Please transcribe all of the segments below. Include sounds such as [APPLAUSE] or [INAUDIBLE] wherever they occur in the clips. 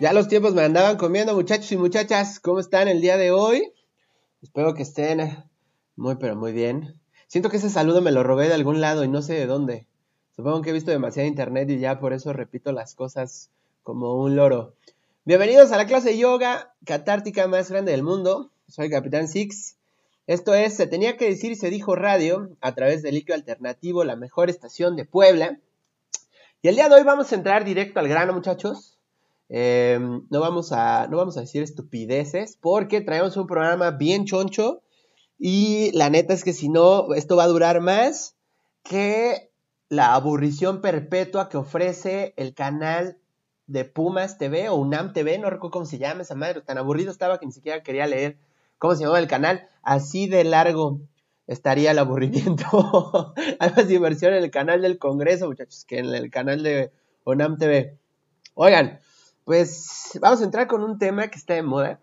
Ya los tiempos me andaban comiendo, muchachos y muchachas. ¿Cómo están el día de hoy? Espero que estén muy, pero muy bien. Siento que ese saludo me lo robé de algún lado y no sé de dónde. Supongo que he visto demasiado internet y ya por eso repito las cosas como un loro. Bienvenidos a la clase de yoga catártica más grande del mundo. Soy Capitán Six. Esto es Se tenía que decir y se dijo radio a través del líquido alternativo, la mejor estación de Puebla. Y el día de hoy vamos a entrar directo al grano, muchachos. Eh, no, vamos a, no vamos a decir estupideces porque traemos un programa bien choncho y la neta es que si no, esto va a durar más que la aburrición perpetua que ofrece el canal de Pumas TV o UNAM TV, no recuerdo cómo se llama esa madre, tan aburrido estaba que ni siquiera quería leer cómo se llamaba el canal, así de largo estaría el aburrimiento. [LAUGHS] Hay más diversión en el canal del Congreso, muchachos, que en el canal de UNAM TV. Oigan, pues vamos a entrar con un tema que está de moda,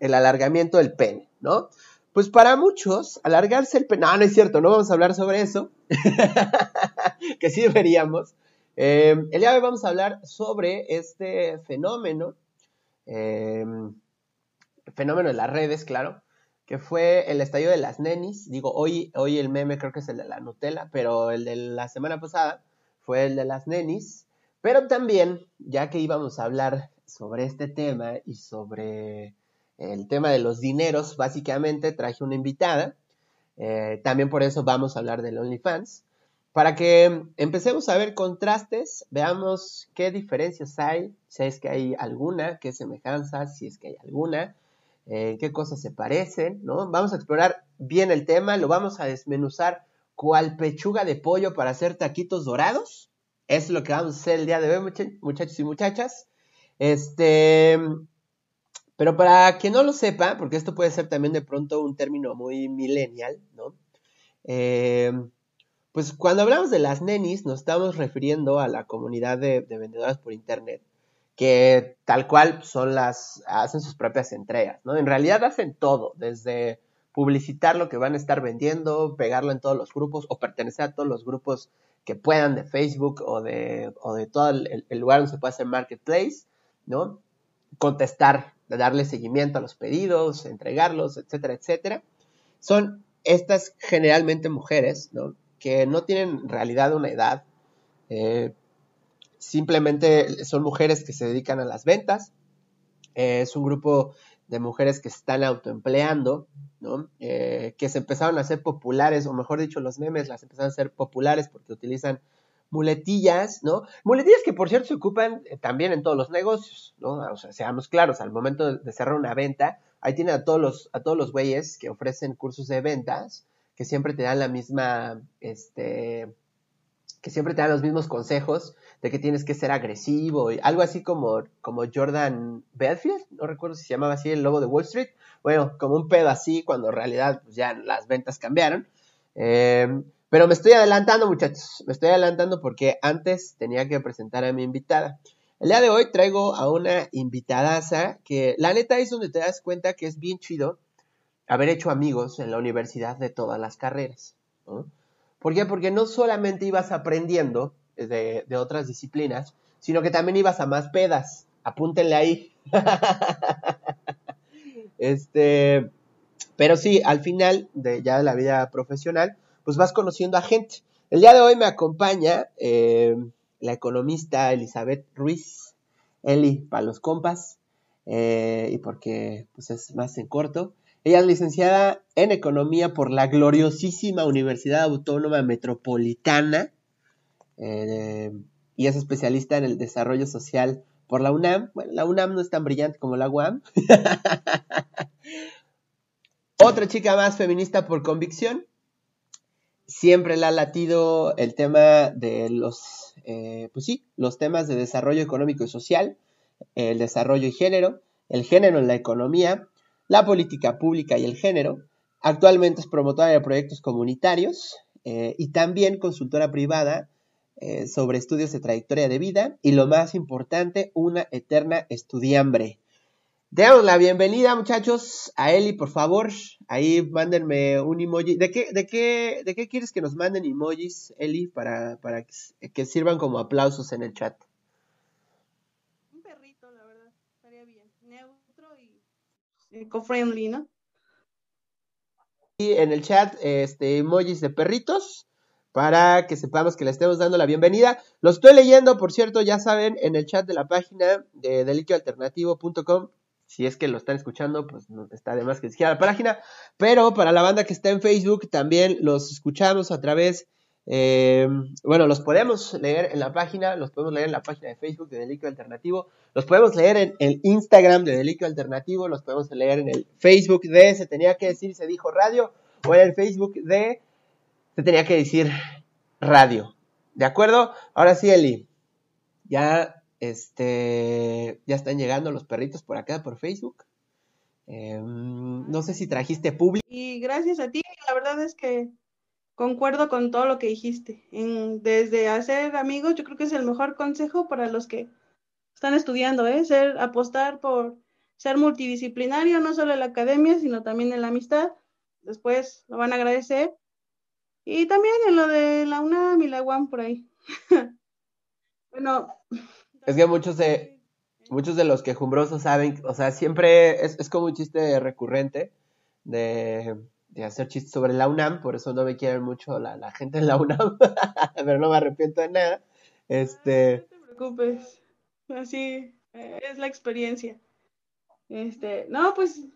el alargamiento del pene, ¿no? Pues para muchos, alargarse el pene, no, no es cierto, no vamos a hablar sobre eso, [LAUGHS] que sí deberíamos. Eh, el día de hoy vamos a hablar sobre este fenómeno, eh, fenómeno de las redes, claro, que fue el estallido de las nenis. Digo, hoy, hoy el meme creo que es el de la Nutella, pero el de la semana pasada fue el de las nenis. Pero también, ya que íbamos a hablar sobre este tema y sobre el tema de los dineros, básicamente traje una invitada. Eh, también por eso vamos a hablar del OnlyFans. Para que empecemos a ver contrastes, veamos qué diferencias hay, si es que hay alguna, qué semejanzas, si es que hay alguna, eh, qué cosas se parecen, ¿no? Vamos a explorar bien el tema, lo vamos a desmenuzar cual pechuga de pollo para hacer taquitos dorados es lo que vamos a hacer el día de hoy, muchachos y muchachas. Este, pero para quien no lo sepa, porque esto puede ser también de pronto un término muy millennial, ¿no? Eh, pues cuando hablamos de las nenis, nos estamos refiriendo a la comunidad de, de, vendedoras por internet, que tal cual son las, hacen sus propias entregas, ¿no? En realidad hacen todo, desde publicitar lo que van a estar vendiendo, pegarlo en todos los grupos o pertenecer a todos los grupos que puedan de Facebook o de, o de todo el, lugar donde se puede hacer marketplace, ¿no? Contestar, darle seguimiento a los pedidos, entregarlos, etcétera, etcétera. Son estas generalmente mujeres, ¿no? Que no tienen en realidad una edad, eh, simplemente son mujeres que se dedican a las ventas, eh, es un grupo de mujeres que se están autoempleando, ¿no? Eh, que se empezaron a hacer populares, o mejor dicho, los memes las empezaron a hacer populares porque utilizan muletillas, ¿no? Muletillas que por cierto se ocupan eh, también en todos los negocios, ¿no? O sea, seamos claros, al momento de cerrar una venta, ahí tienen a todos los, a todos los güeyes que ofrecen cursos de ventas, que siempre te dan la misma, este, que siempre te dan los mismos consejos de que tienes que ser agresivo y algo así como, como Jordan Belfield, no recuerdo si se llamaba así el lobo de Wall Street, bueno, como un pedo así cuando en realidad pues, ya las ventas cambiaron. Eh, pero me estoy adelantando muchachos, me estoy adelantando porque antes tenía que presentar a mi invitada. El día de hoy traigo a una invitadaza que la neta es donde te das cuenta que es bien chido haber hecho amigos en la universidad de todas las carreras. ¿Por qué? Porque no solamente ibas aprendiendo de, otras disciplinas, sino que también ibas a más pedas. Apúntenle ahí. [LAUGHS] este, pero sí, al final de ya de la vida profesional, pues vas conociendo a gente. El día de hoy me acompaña eh, la economista Elizabeth Ruiz, Eli para los compas, eh, y porque pues es más en corto. Ella es licenciada en Economía por la gloriosísima Universidad Autónoma Metropolitana eh, y es especialista en el desarrollo social por la UNAM. Bueno, la UNAM no es tan brillante como la UAM. [LAUGHS] Otra chica más feminista por convicción. Siempre le ha latido el tema de los, eh, pues sí, los temas de desarrollo económico y social, el desarrollo y género, el género en la economía, la política pública y el género. Actualmente es promotora de proyectos comunitarios eh, y también consultora privada eh, sobre estudios de trayectoria de vida y lo más importante, una eterna estudiambre. Damos la bienvenida, muchachos, a Eli, por favor. Ahí mándenme un emoji. ¿De qué, de qué, de qué quieres que nos manden emojis, Eli, para, para que, que sirvan como aplausos en el chat? perrito, la verdad, estaría bien. Neutro y eco-friendly, ¿no? Y en el chat, este, emojis de perritos para que sepamos que le estemos dando la bienvenida. Lo estoy leyendo, por cierto, ya saben, en el chat de la página de deliquioalternativo.com. Si es que lo están escuchando, pues está de más que siquiera la página. Pero para la banda que está en Facebook, también los escuchamos a través eh, bueno, los podemos leer en la página, los podemos leer en la página de Facebook de Deliquio Alternativo, los podemos leer en el Instagram de Deliquio Alternativo, los podemos leer en el Facebook de Se tenía que decir, se dijo radio, o en el Facebook de Se tenía que decir radio. ¿De acuerdo? Ahora sí, Eli, ya, este, ya están llegando los perritos por acá, por Facebook. Em, no sé si trajiste público. Y gracias a ti, la verdad es que Concuerdo con todo lo que dijiste. Desde hacer amigos, yo creo que es el mejor consejo para los que están estudiando, ¿eh? Ser, apostar por ser multidisciplinario, no solo en la academia, sino también en la amistad. Después lo van a agradecer. Y también en lo de la UNAM y la UAM por ahí. [LAUGHS] bueno. Es que muchos de, muchos de los quejumbrosos saben, o sea, siempre es, es como un chiste recurrente de de hacer chistes sobre la UNAM, por eso no me quieren mucho la, gente en la UNAM, [LAUGHS] pero no me arrepiento de nada. Este... No te preocupes, así es la experiencia. Este, no, pues,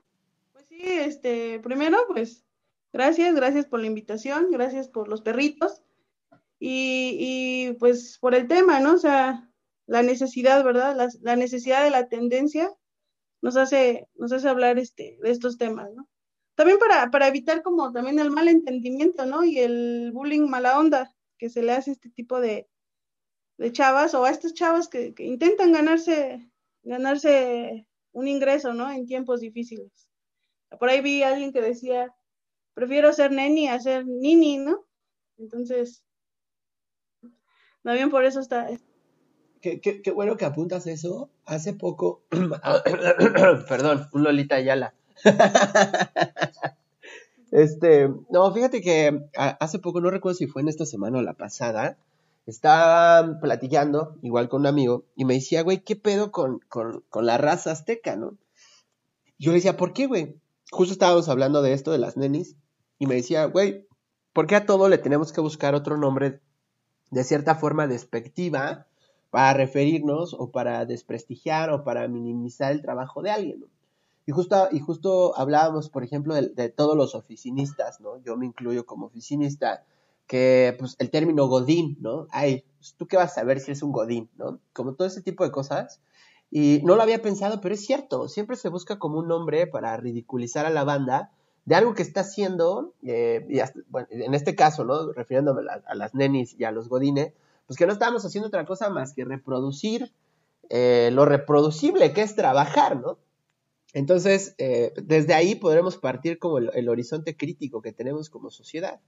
pues sí, este, primero, pues, gracias, gracias por la invitación, gracias por los perritos y, y pues por el tema, ¿no? O sea, la necesidad, ¿verdad? La, necesidad de la tendencia nos hace, nos hace hablar este, de estos temas, ¿no? También para, para evitar como también el mal entendimiento, ¿no? Y el bullying mala onda que se le hace a este tipo de, de chavas o a estas chavas que, intentan ganarse, ganarse un ingreso, ¿no? En tiempos difíciles. Por ahí vi a alguien que decía, prefiero ser neni a ser nini, ¿no? Entonces, también por eso está... Qué, bueno que apuntas eso. Hace poco, [CLEARS THROAT] perdón, un Lolita Ayala [LAUGHS] este, no, fíjate que hace poco, no recuerdo si fue en esta semana o la pasada, estaba platicando, igual con un amigo, y me decía, güey, ¿qué pedo con, la raza azteca, no? Yo le decía, ¿por qué, güey? Justo estábamos hablando de esto, de las nenis, y me decía, güey, ¿por qué a todo le tenemos que buscar otro nombre de cierta forma despectiva para referirnos o para desprestigiar o para minimizar el trabajo de alguien? Y justo, y justo hablábamos, por ejemplo, de, todos los oficinistas, ¿no? Yo me incluyo como oficinista, que pues el término godín, ¿no? Ay, pues, ¿tú qué vas a saber si es un godín, ¿no? Como todo ese tipo de cosas. Y no lo había pensado, pero es cierto, siempre se busca como un nombre para ridiculizar a la banda de algo que está haciendo, eh, y en este caso, ¿no? Refiriéndome a, las nenis y a los godines, pues que no estábamos haciendo otra cosa más que reproducir eh, lo reproducible que es trabajar, ¿no? Entonces, eh, desde ahí podremos partir como el, horizonte crítico que tenemos como sociedad.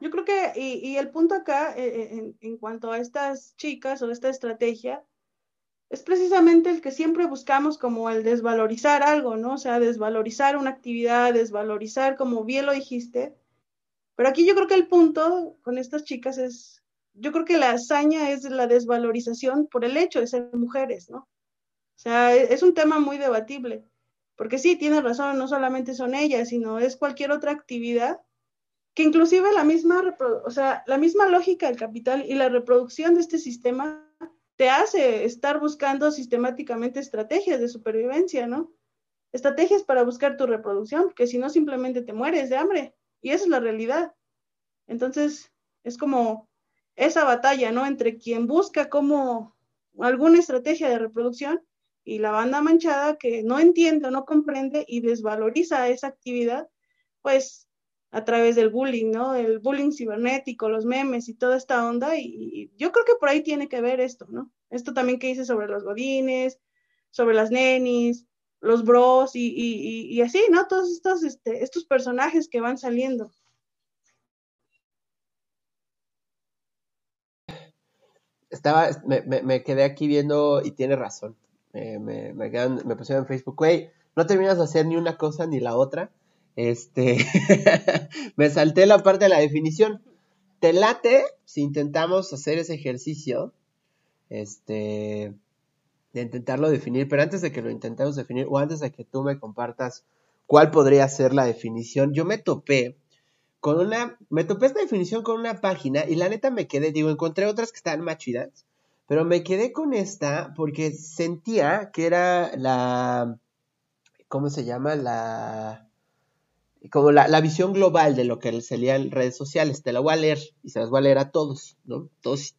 Yo creo que, y, el punto acá, eh, en, cuanto a estas chicas o esta estrategia, es precisamente el que siempre buscamos como el desvalorizar algo, ¿no? O sea, desvalorizar una actividad, desvalorizar, como bien lo dijiste. Pero aquí yo creo que el punto con estas chicas es, yo creo que la hazaña es la desvalorización por el hecho de ser mujeres, ¿no? O sea, e, es un tema muy debatible, porque sí, tienes razón, no solamente son ellas, sino es cualquier otra actividad que inclusive la misma, o sea, la misma lógica del capital y la reproducción de este sistema te hace estar buscando sistemáticamente estrategias de supervivencia, ¿no? Estrategias para buscar tu reproducción, porque si no simplemente te mueres de hambre. Y esa es la realidad. Entonces, es como esa batalla, ¿no? Entre quien busca como alguna estrategia de reproducción y la banda manchada que no entiende, no comprende y desvaloriza esa actividad, pues a través del bullying, ¿no? El bullying cibernético, los memes y toda esta onda. Y, yo creo que por ahí tiene que ver esto, ¿no? Esto también que dice sobre los godines, sobre las nenis, los bros y, y así, ¿no? Todos estos, este, estos personajes que van saliendo. Estaba, me, me quedé aquí viendo y tiene razón me, me, me, pusieron en Facebook, güey, no terminas de hacer ni una cosa ni la otra. Este, [LAUGHS] me salté la parte de la definición. ¿Te late si intentamos hacer ese ejercicio este, de intentarlo definir, pero antes de que lo intentemos definir, o antes de que tú me compartas cuál podría ser la definición, yo me topé con una, me topé esta definición con una página y la neta me quedé, digo, encontré otras que estaban más chidas, pero me quedé con esta porque sentía que era la, ¿cómo se llama? La, como la, visión global de lo que sería en redes sociales. Te la voy a leer y se las voy a leer a todos, ¿no? Todos.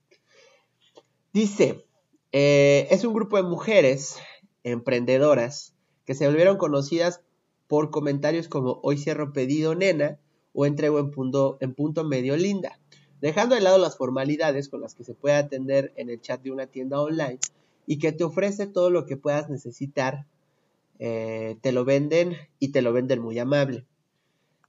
Dice, eh, es un grupo de mujeres emprendedoras que se volvieron conocidas por comentarios como hoy cierro pedido nena o entrego en punto, en punto medio linda dejando de lado las formalidades con las que se puede atender en el chat de una tienda online y que te ofrece todo lo que puedas necesitar, eh, te lo venden y te lo venden muy amable.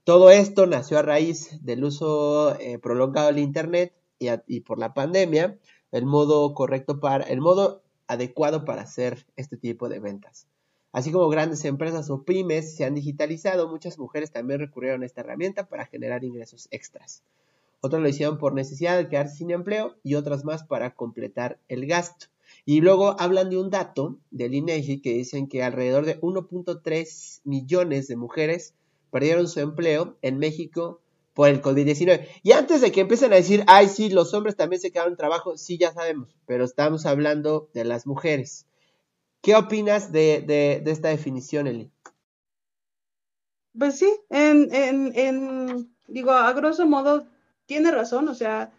Todo esto nació a raíz del uso eh, prolongado del Internet y, por la pandemia, el modo correcto para, el modo adecuado para hacer este tipo de ventas. Así como grandes empresas o pymes se han digitalizado, muchas mujeres también recurrieron a esta herramienta para generar ingresos extras. Otras lo hicieron por necesidad de quedarse sin empleo y otras más para completar el gasto. Y luego hablan de un dato del INEGI que dicen que alrededor de 1.3 millones de mujeres perdieron su empleo en México por el COVID-19. Y antes de que empiecen a decir, ay, sí, los hombres también se quedaron en trabajo, sí, ya sabemos, pero estamos hablando de las mujeres. ¿Qué opinas de, esta definición, Eli? Pues sí, en, en, digo, a grosso modo, tiene razón, o sea,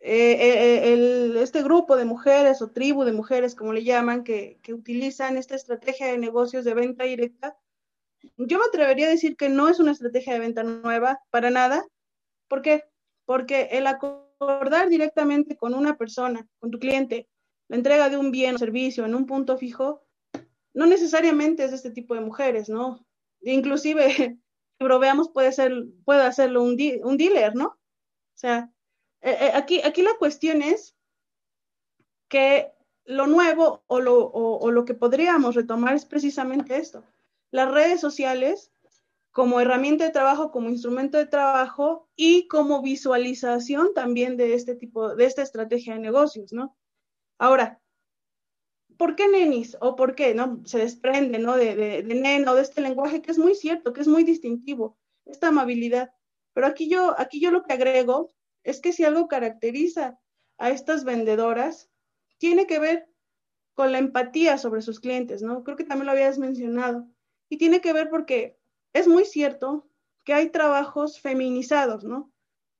eh, eh, eh, este grupo de mujeres o tribu de mujeres, como le llaman, que, utilizan esta estrategia de negocios de venta directa, yo me atrevería a decir que no es una estrategia de venta nueva para nada. ¿Por qué? Porque el acordar directamente con una persona, con tu cliente, la entrega de un bien o servicio en un punto fijo, no necesariamente es de este tipo de mujeres, ¿no? Inclusive [LAUGHS] pero veamos, puede, ser, puede hacerlo un, un dealer, ¿no? O sea, eh, eh, aquí, aquí la cuestión es que lo nuevo o lo, o lo que podríamos retomar es precisamente esto. Las redes sociales como herramienta de trabajo, como instrumento de trabajo y como visualización también de este tipo, de esta estrategia de negocios, ¿no? Ahora, ¿por qué nenis? ¿O por qué? ¿No? Se desprende, ¿no? De, de, de nena o de este lenguaje que es muy cierto, que es muy distintivo, esta amabilidad. Pero aquí yo, aquí yo lo que agrego es que si algo caracteriza a estas vendedoras, tiene que ver con la empatía sobre sus clientes, ¿no? Creo que también lo habías mencionado. Y tiene que ver porque es muy cierto que hay trabajos feminizados, ¿no?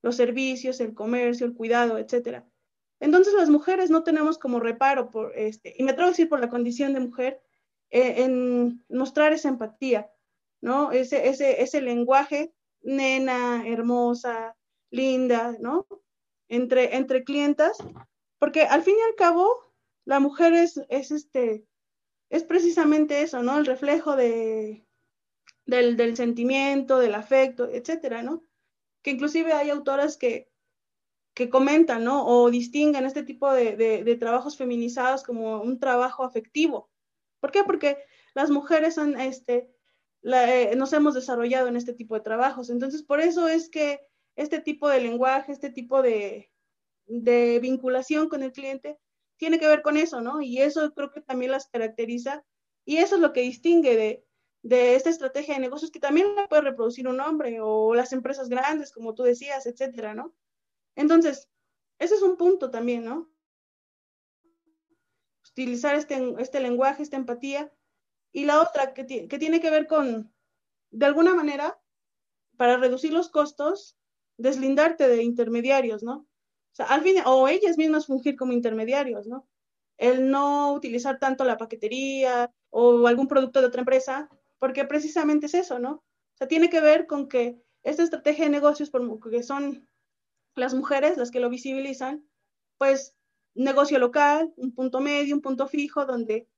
Los servicios, el comercio, el cuidado, etcétera. Entonces las mujeres no tenemos como reparo por este, y me atrevo a decir por la condición de mujer, eh, en mostrar esa empatía, ¿no? Ese, ese, ese lenguaje, nena, hermosa, linda, ¿no? Entre, entre clientas, porque al fin y al cabo, la mujer es, es este, es precisamente eso, ¿no? El reflejo de, del, del sentimiento, del afecto, etcétera, ¿no? Que inclusive hay autoras que, que comentan, ¿no? O distinguen este tipo de, trabajos feminizados como un trabajo afectivo. ¿Por qué? Porque las mujeres han, este, eh, nos hemos desarrollado en este tipo de trabajos. Entonces, por eso es que este tipo de lenguaje, este tipo de, vinculación con el cliente, tiene que ver con eso, ¿no? Y eso creo que también las caracteriza y eso es lo que distingue de, de esta estrategia de negocios que también la puede reproducir un hombre o las empresas grandes, como tú decías, etcétera, ¿no? Entonces, ese es un punto también, ¿no? Utilizar este, este lenguaje, esta empatía. Y la otra que, que tiene que ver con, de alguna manera, para reducir los costos, deslindarte de intermediarios, ¿no? Al fin, o ellas mismas fungir como intermediarios, ¿no? El no utilizar tanto la paquetería o algún producto de otra empresa, porque precisamente es eso, ¿no? O sea, tiene que ver con que esta estrategia de negocios, porque son las mujeres, las que lo visibilizan, pues negocio local, un punto medio, un punto fijo, donde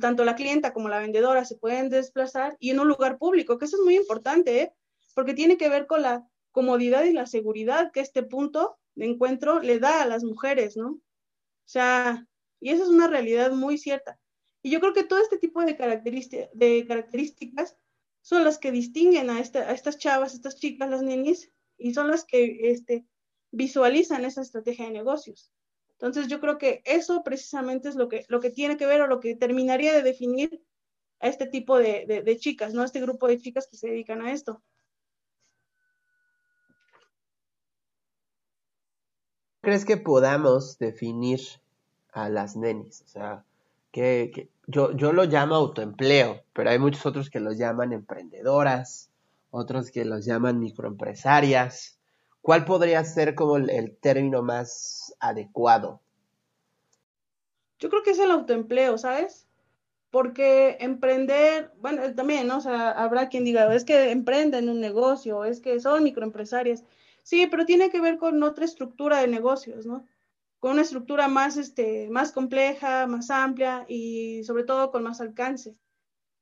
tanto la clienta como la vendedora se pueden desplazar y en un lugar público, que eso es muy importante, ¿eh? porque tiene que ver con la comodidad y la seguridad que este punto de encuentro le da a las mujeres, ¿no? O sea, y esa es una realidad muy cierta. Y yo creo que todo este tipo de, características son las que distinguen a, estas chavas, a estas chicas, las ninis, y son las que este, visualizan esa estrategia de negocios. Entonces yo creo que eso precisamente es lo que, lo que tiene que ver o lo que terminaría de definir a este tipo de, de chicas, ¿no? A este grupo de chicas que se dedican a esto. ¿Crees que podamos definir a las nenis? O sea, que, yo, yo lo llamo autoempleo, pero hay muchos otros que los llaman emprendedoras, otros que los llaman microempresarias. ¿Cuál podría ser como el, término más adecuado? Yo creo que es el autoempleo, ¿sabes? Porque emprender, bueno, también, ¿no? O sea, habrá quien diga, es que emprenden un negocio, es que son microempresarias. Sí, pero tiene que ver con otra estructura de negocios, ¿no? Con una estructura más, este, más compleja, más amplia y sobre todo con más alcance.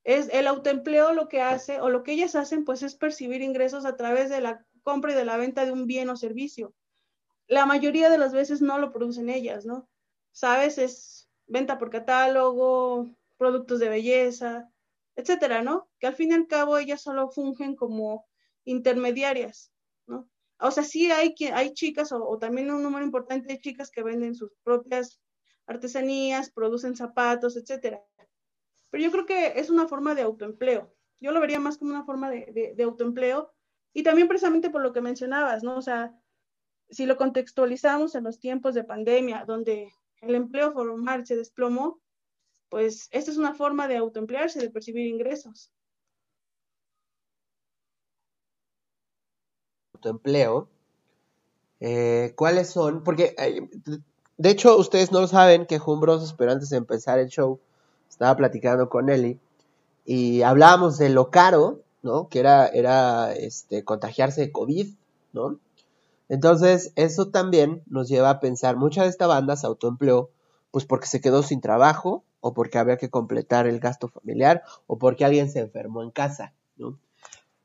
Es el autoempleo lo que hace, o lo que ellas hacen, pues es percibir ingresos a través de la compra y de la venta de un bien o servicio. La mayoría de las veces no lo producen ellas, ¿no? Sabes, es venta por catálogo, productos de belleza, etcétera, ¿no? Que al fin y al cabo ellas solo fungen como intermediarias. O sea, sí hay, hay chicas o, también un número importante de chicas que venden sus propias artesanías, producen zapatos, etcétera. Pero yo creo que es una forma de autoempleo. Yo lo vería más como una forma de, de autoempleo y también precisamente por lo que mencionabas, ¿no? O sea, si lo contextualizamos en los tiempos de pandemia, donde el empleo formal se desplomó, pues esta es una forma de autoemplearse, de percibir ingresos. Empleo, eh, ¿cuáles son? Porque, eh, de hecho, ustedes no saben que Jumbrosos, pero antes de empezar el show, estaba platicando con Eli y hablábamos de lo caro, ¿no? Que era, era este, contagiarse de COVID, ¿no? Entonces, eso también nos lleva a pensar, mucha de esta banda se autoempleó, pues porque se quedó sin trabajo, o porque había que completar el gasto familiar, o porque alguien se enfermó en casa, ¿no?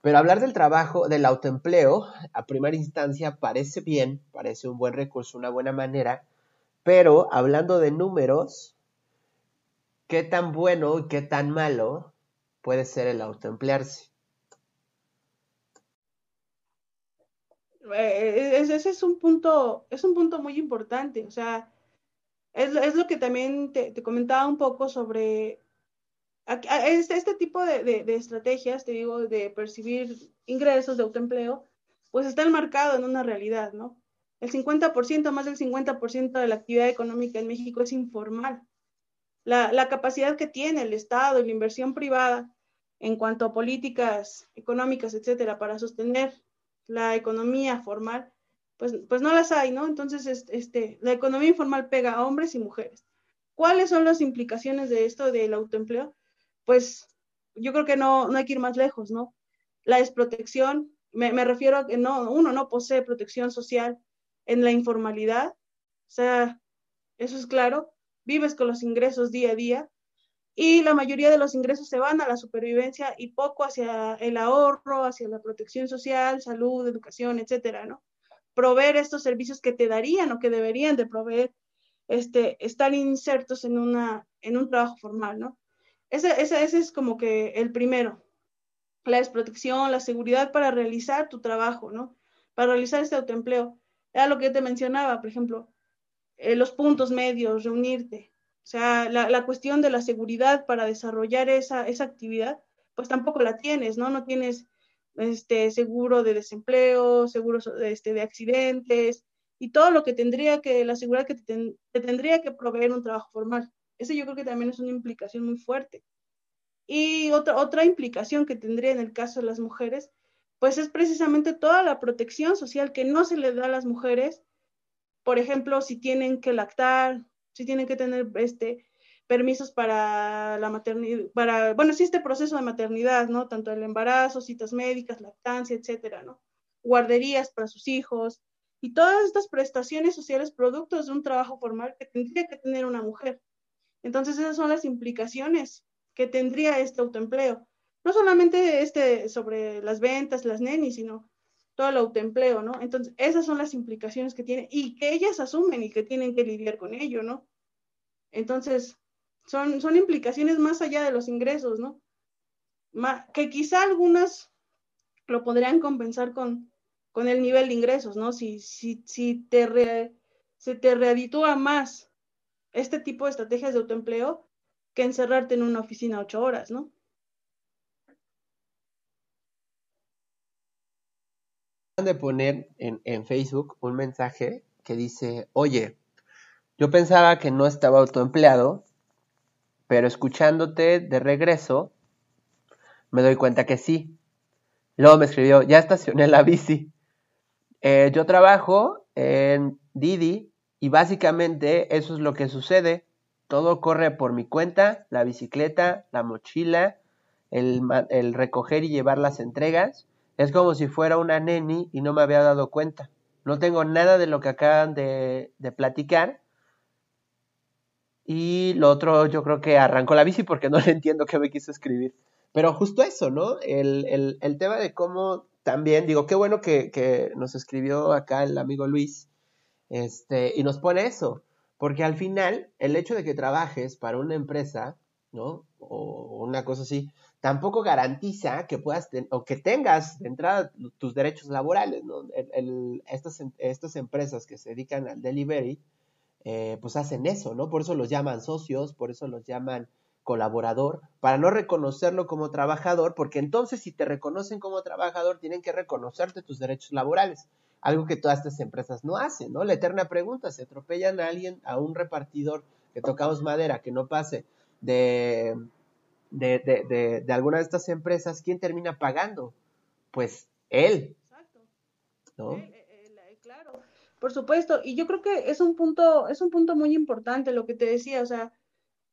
Pero hablar del trabajo, del autoempleo, a primera instancia parece bien, parece un buen recurso, una buena manera, pero hablando de números, ¿qué tan bueno y qué tan malo puede ser el autoemplearse? Eh, ese es un punto, es un punto muy importante, o sea, es, lo que también te comentaba un poco sobre este, este tipo de, estrategias, te digo, de percibir ingresos de autoempleo, pues está enmarcado en una realidad, ¿no? El 50%, más del 50% de la actividad económica en México es informal. La, capacidad que tiene el Estado y la inversión privada en cuanto a políticas económicas, etcétera, para sostener la economía formal, pues, pues no las hay, ¿no? Entonces, este, la economía informal pega a hombres y mujeres. ¿Cuáles son las implicaciones de esto del autoempleo? Pues yo creo que no, no hay que ir más lejos, ¿no? La desprotección, me, me refiero a que no, uno no posee protección social en la informalidad, o sea, eso es claro, vives con los ingresos día a día y la mayoría de los ingresos se van a la supervivencia y poco hacia el ahorro, hacia la protección social, salud, educación, etcétera, ¿no? Proveer estos servicios que te darían o que deberían de proveer, este, estar insertos en, una, en un trabajo formal, ¿no? Ese, ese, es como que el primero, la desprotección, la seguridad para realizar tu trabajo, ¿no? Para realizar este autoempleo. Era lo que te mencionaba, por ejemplo, eh, los puntos medios, reunirte. O sea, la, cuestión de la seguridad para desarrollar esa, esa actividad, pues tampoco la tienes, ¿no? No tienes este, seguro de desempleo, seguro este, de accidentes y todo lo que tendría que, la seguridad que te tendría que proveer un trabajo formal. Ese yo creo que también es una implicación muy fuerte. Y otra, otra implicación que tendría en el caso de las mujeres, pues es precisamente toda la protección social que no se le da a las mujeres, por ejemplo, si tienen que lactar, si tienen que tener este, permisos para la maternidad, para, bueno, sí, este proceso de maternidad, ¿no? Tanto el embarazo, citas médicas, lactancia, etcétera, ¿no? Guarderías para sus hijos y todas estas prestaciones sociales productos de un trabajo formal que tendría que tener una mujer. Entonces esas son las implicaciones que tendría este autoempleo. No solamente este sobre las ventas, las nenis, sino todo el autoempleo, ¿no? Entonces esas son las implicaciones que tiene y que ellas asumen y que tienen que lidiar con ello, ¿no? Entonces son, son implicaciones más allá de los ingresos, ¿no? que quizá algunas lo podrían compensar con, con el nivel de ingresos, ¿no? Si, si, si te se te readitúa más este tipo de estrategias de autoempleo que encerrarte en una oficina ocho horas, ¿no? de poner en, Facebook un mensaje que dice, oye, yo pensaba que no estaba autoempleado, pero escuchándote de regreso, me doy cuenta que sí. Luego me escribió, ya estacioné la bici. Eh, yo trabajo en Didi y básicamente eso es lo que sucede. Todo corre por mi cuenta, la bicicleta, la mochila, el, recoger y llevar las entregas. Es como si fuera una neni y no me había dado cuenta. No tengo nada de lo que acaban de, platicar. Y lo otro, yo creo que arrancó la bici porque no [LAUGHS] le entiendo qué me quiso escribir. Pero justo eso, ¿no? El, el, el tema de cómo también, digo, qué bueno que, nos escribió acá el amigo Luis, este, y nos pone eso, porque al final, el hecho de que trabajes para una empresa, ¿no? O una cosa así, tampoco garantiza que puedas o que tengas de entrada tus derechos laborales, ¿no? El, estas, estas empresas que se dedican al delivery, eh, pues hacen eso, ¿no? Por eso los llaman socios, por eso los llaman colaborador, para no reconocerlo como trabajador, porque entonces si te reconocen como trabajador, tienen que reconocerte tus derechos laborales, algo que todas estas empresas no hacen, ¿no? La eterna pregunta, se atropellan a alguien, a un repartidor que tocamos madera, que no pase de de, de, de, de alguna de estas empresas, ¿quién termina pagando? Pues él. Exacto. ¿no? Eh, eh, eh, claro, por supuesto. Y yo creo que es un punto, es un punto muy importante lo que te decía, o sea,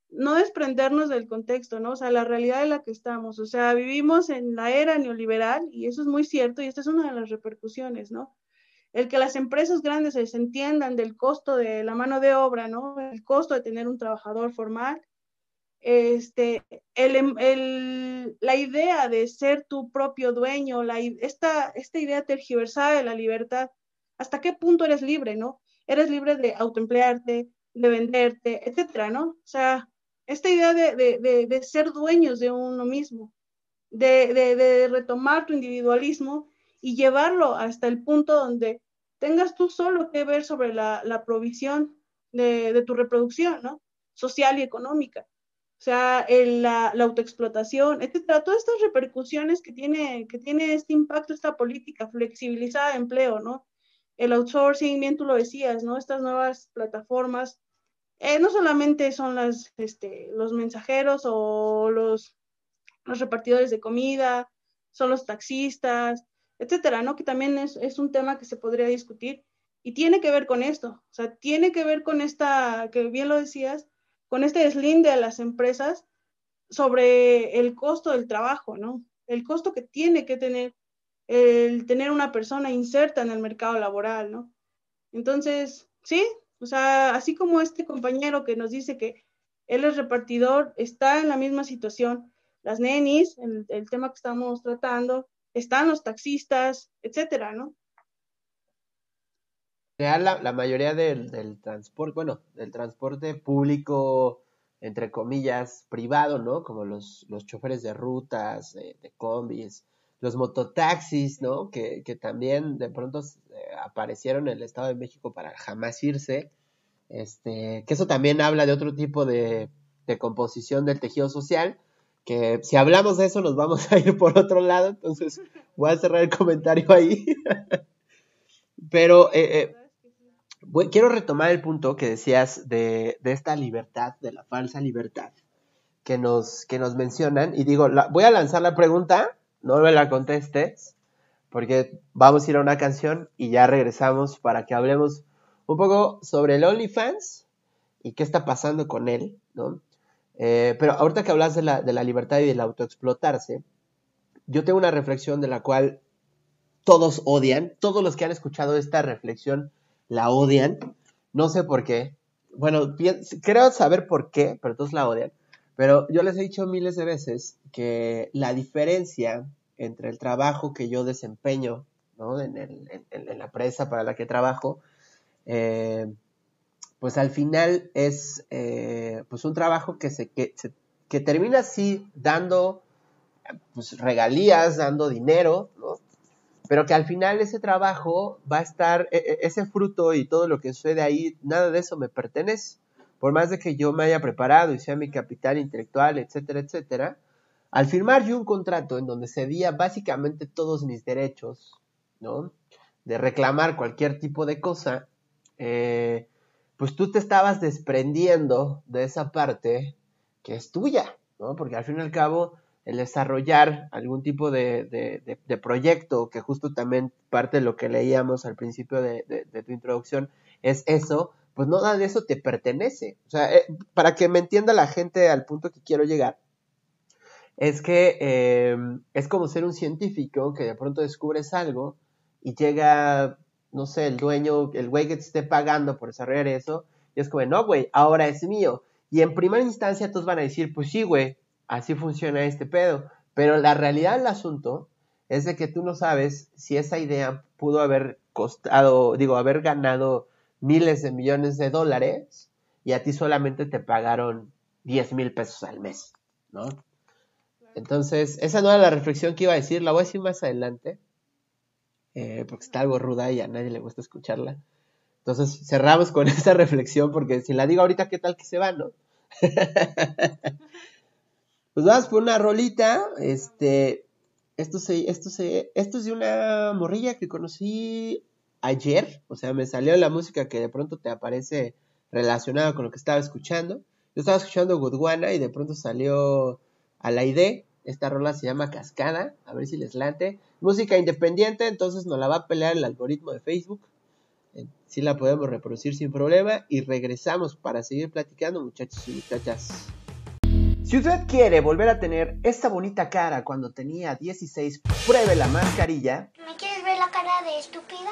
no desprendernos del contexto, ¿no? O sea, la realidad en la que estamos. O sea, vivimos en la era neoliberal y eso es muy cierto y esta es una de las repercusiones, ¿no? El que las empresas grandes se entiendan del costo de la mano de obra, ¿no? El costo de tener un trabajador formal este, el, el, la idea de ser tu propio dueño, la, esta, esta idea tergiversada de la libertad, ¿hasta qué punto eres libre, no? Eres libre de autoemplearte, de venderte, etcétera, ¿no? O sea, esta idea de, de, de, ser dueños de uno mismo, de, retomar tu individualismo y llevarlo hasta el punto donde tengas tú solo que ver sobre la, la provisión de, tu reproducción, ¿no? Social y económica o sea, la, la, autoexplotación, etcétera, todas estas repercusiones que tiene, que tiene este impacto, esta política flexibilizada de empleo, ¿no? El outsourcing, bien tú lo decías, ¿no? Estas nuevas plataformas, eh, no solamente son las, este, los mensajeros o los, los repartidores de comida, son los taxistas, etcétera, ¿no? Que también es, es un tema que se podría discutir y tiene que ver con esto, o sea, tiene que ver con esta, que bien lo decías, con este deslinde a las empresas sobre el costo del trabajo, ¿no? El costo que tiene que tener el tener una persona inserta en el mercado laboral, ¿no? Entonces, sí, o sea, así como este compañero que nos dice que él es repartidor, está en la misma situación. Las nenis, el, el tema que estamos tratando, están los taxistas, etcétera, ¿no? la, la mayoría del, del transporte, bueno, del transporte público, entre comillas, privado, ¿no? Como los, los choferes de rutas, de, combis, los mototaxis, ¿no? Que, que también de pronto eh, aparecieron en el Estado de México para jamás irse. Este, que eso también habla de otro tipo de, de composición del tejido social, que si hablamos de eso nos vamos a ir por otro lado, entonces voy a cerrar el comentario ahí. [LAUGHS] Pero eh, eh, quiero retomar el punto que decías de, de, esta libertad, de la falsa libertad, que nos, que nos mencionan. Y digo, voy a lanzar la pregunta, no me la contestes, porque vamos a ir a una canción y ya regresamos para que hablemos un poco sobre el OnlyFans y qué está pasando con él, ¿no? Eh, pero ahorita que hablas de la, de la libertad y del autoexplotarse, yo tengo una reflexión de la cual todos odian, todos los que han escuchado esta reflexión la odian. No sé por qué. Bueno, creo saber por qué, pero todos la odian. Pero yo les he dicho miles de veces que la diferencia entre el trabajo que yo desempeño ¿no? en, la presa para la que trabajo, eh, pues al final es eh, pues un trabajo que, se, que, que termina así dando pues, regalías, dando dinero, ¿no? pero que al final ese trabajo va a estar, e, e, ese fruto y todo lo que sucede ahí, nada de eso me pertenece. Por más de que yo me haya preparado y sea mi capital intelectual, etcétera, etcétera, al firmar yo un contrato en donde cedía básicamente todos mis derechos, ¿no? De reclamar cualquier tipo de cosa, eh, pues tú te estabas desprendiendo de esa parte que es tuya, ¿no? Porque al fin y al cabo, el desarrollar algún tipo de, proyecto, que justo también parte de lo que leíamos al principio de, tu introducción, es eso, pues nada de eso te pertenece. O sea, eh, para que me entienda la gente al punto que quiero llegar, es que em, es como ser un científico que de pronto descubres algo y llega, no sé, el dueño, el güey que te esté pagando por desarrollar eso, y es como, no, güey, ahora es mío. Y en primera instancia todos van a decir, pues sí, güey, así funciona este pedo. Pero la realidad del asunto es de que tú no sabes si esa idea pudo haber costado, digo, haber ganado miles de millones de dólares y a ti solamente te pagaron 10 mil pesos al mes, ¿no? Entonces, esa no era la reflexión que iba a decir, la voy a decir más adelante, eh, porque está algo ruda y a nadie le gusta escucharla. Entonces, cerramos con [LAUGHS] esa reflexión, porque si la digo ahorita, ¿qué tal que se va, no? [LAUGHS] Pues vamos por una rolita. Este. Esto se, esto se, esto es de una morrilla que conocí ayer. O sea, me salió la música que de pronto te aparece relacionada con lo que estaba escuchando. Yo estaba escuchando Godwana y de pronto salió a la idea. Esta rola se llama Cascada. A ver si les late. Música independiente, entonces nos la va a pelear el algoritmo de Facebook. Eh, sí la podemos reproducir sin problema. Y regresamos para seguir platicando, muchachos y muchachas. Si usted quiere volver a tener esta bonita cara cuando tenía 16, pruebe la mascarilla. ¿Me quieres ver la cara de estúpida?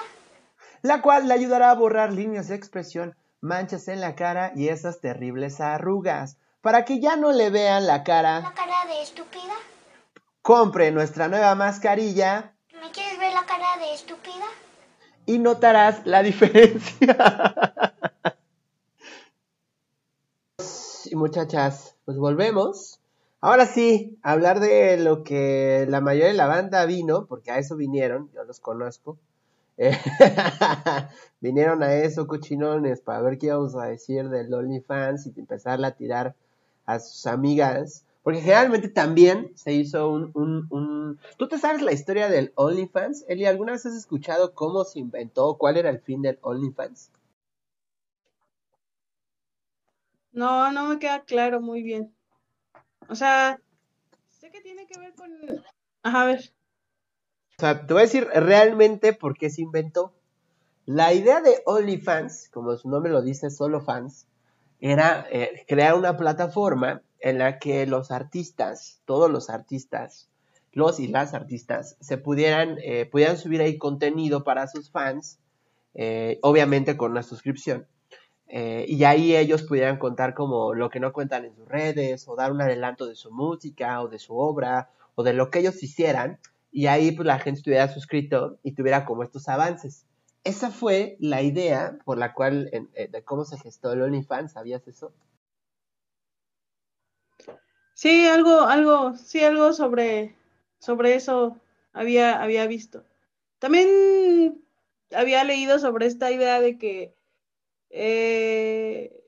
La cual le ayudará a borrar líneas de expresión, manchas en la cara y esas terribles arrugas, para que ya no le vean la cara. ¿La cara de estúpida? Compre nuestra nueva mascarilla. ¿Me quieres ver la cara de estúpida? Y notarás la diferencia. y muchachas, pues volvemos. Ahora sí, hablar de lo que la mayoría de la banda vino, porque a eso vinieron, yo los conozco. [LAUGHS] vinieron a eso, cochinones, para ver qué íbamos a decir del OnlyFans y empezar a tirar a sus amigas. Porque generalmente también se hizo un, un, un... ¿Tú te sabes la historia del OnlyFans? Eli, ¿alguna vez has escuchado cómo se inventó, cuál era el fin del OnlyFans? No, no me queda claro muy bien. O sea, sé que tiene que ver con... Ajá, a ver. O sea, te voy a decir realmente por qué se inventó. La idea de OnlyFans, como su nombre lo dice, solo fans, era eh, crear una plataforma en la que los artistas, todos los artistas, los y las artistas, se pudieran, eh, pudieran subir ahí contenido para sus fans, eh, obviamente con una suscripción. Eh, y ahí ellos pudieran contar como lo que no cuentan en sus redes, o dar un adelanto de su música, o de su obra, o de lo que ellos hicieran, y ahí pues la gente estuviera suscrito y tuviera como estos avances. Esa fue la idea por la cual, eh, de cómo se gestó el OnlyFans, ¿sabías eso? Sí, algo, algo, sí, algo sobre, sobre eso había, había visto. También había leído sobre esta idea de que eh,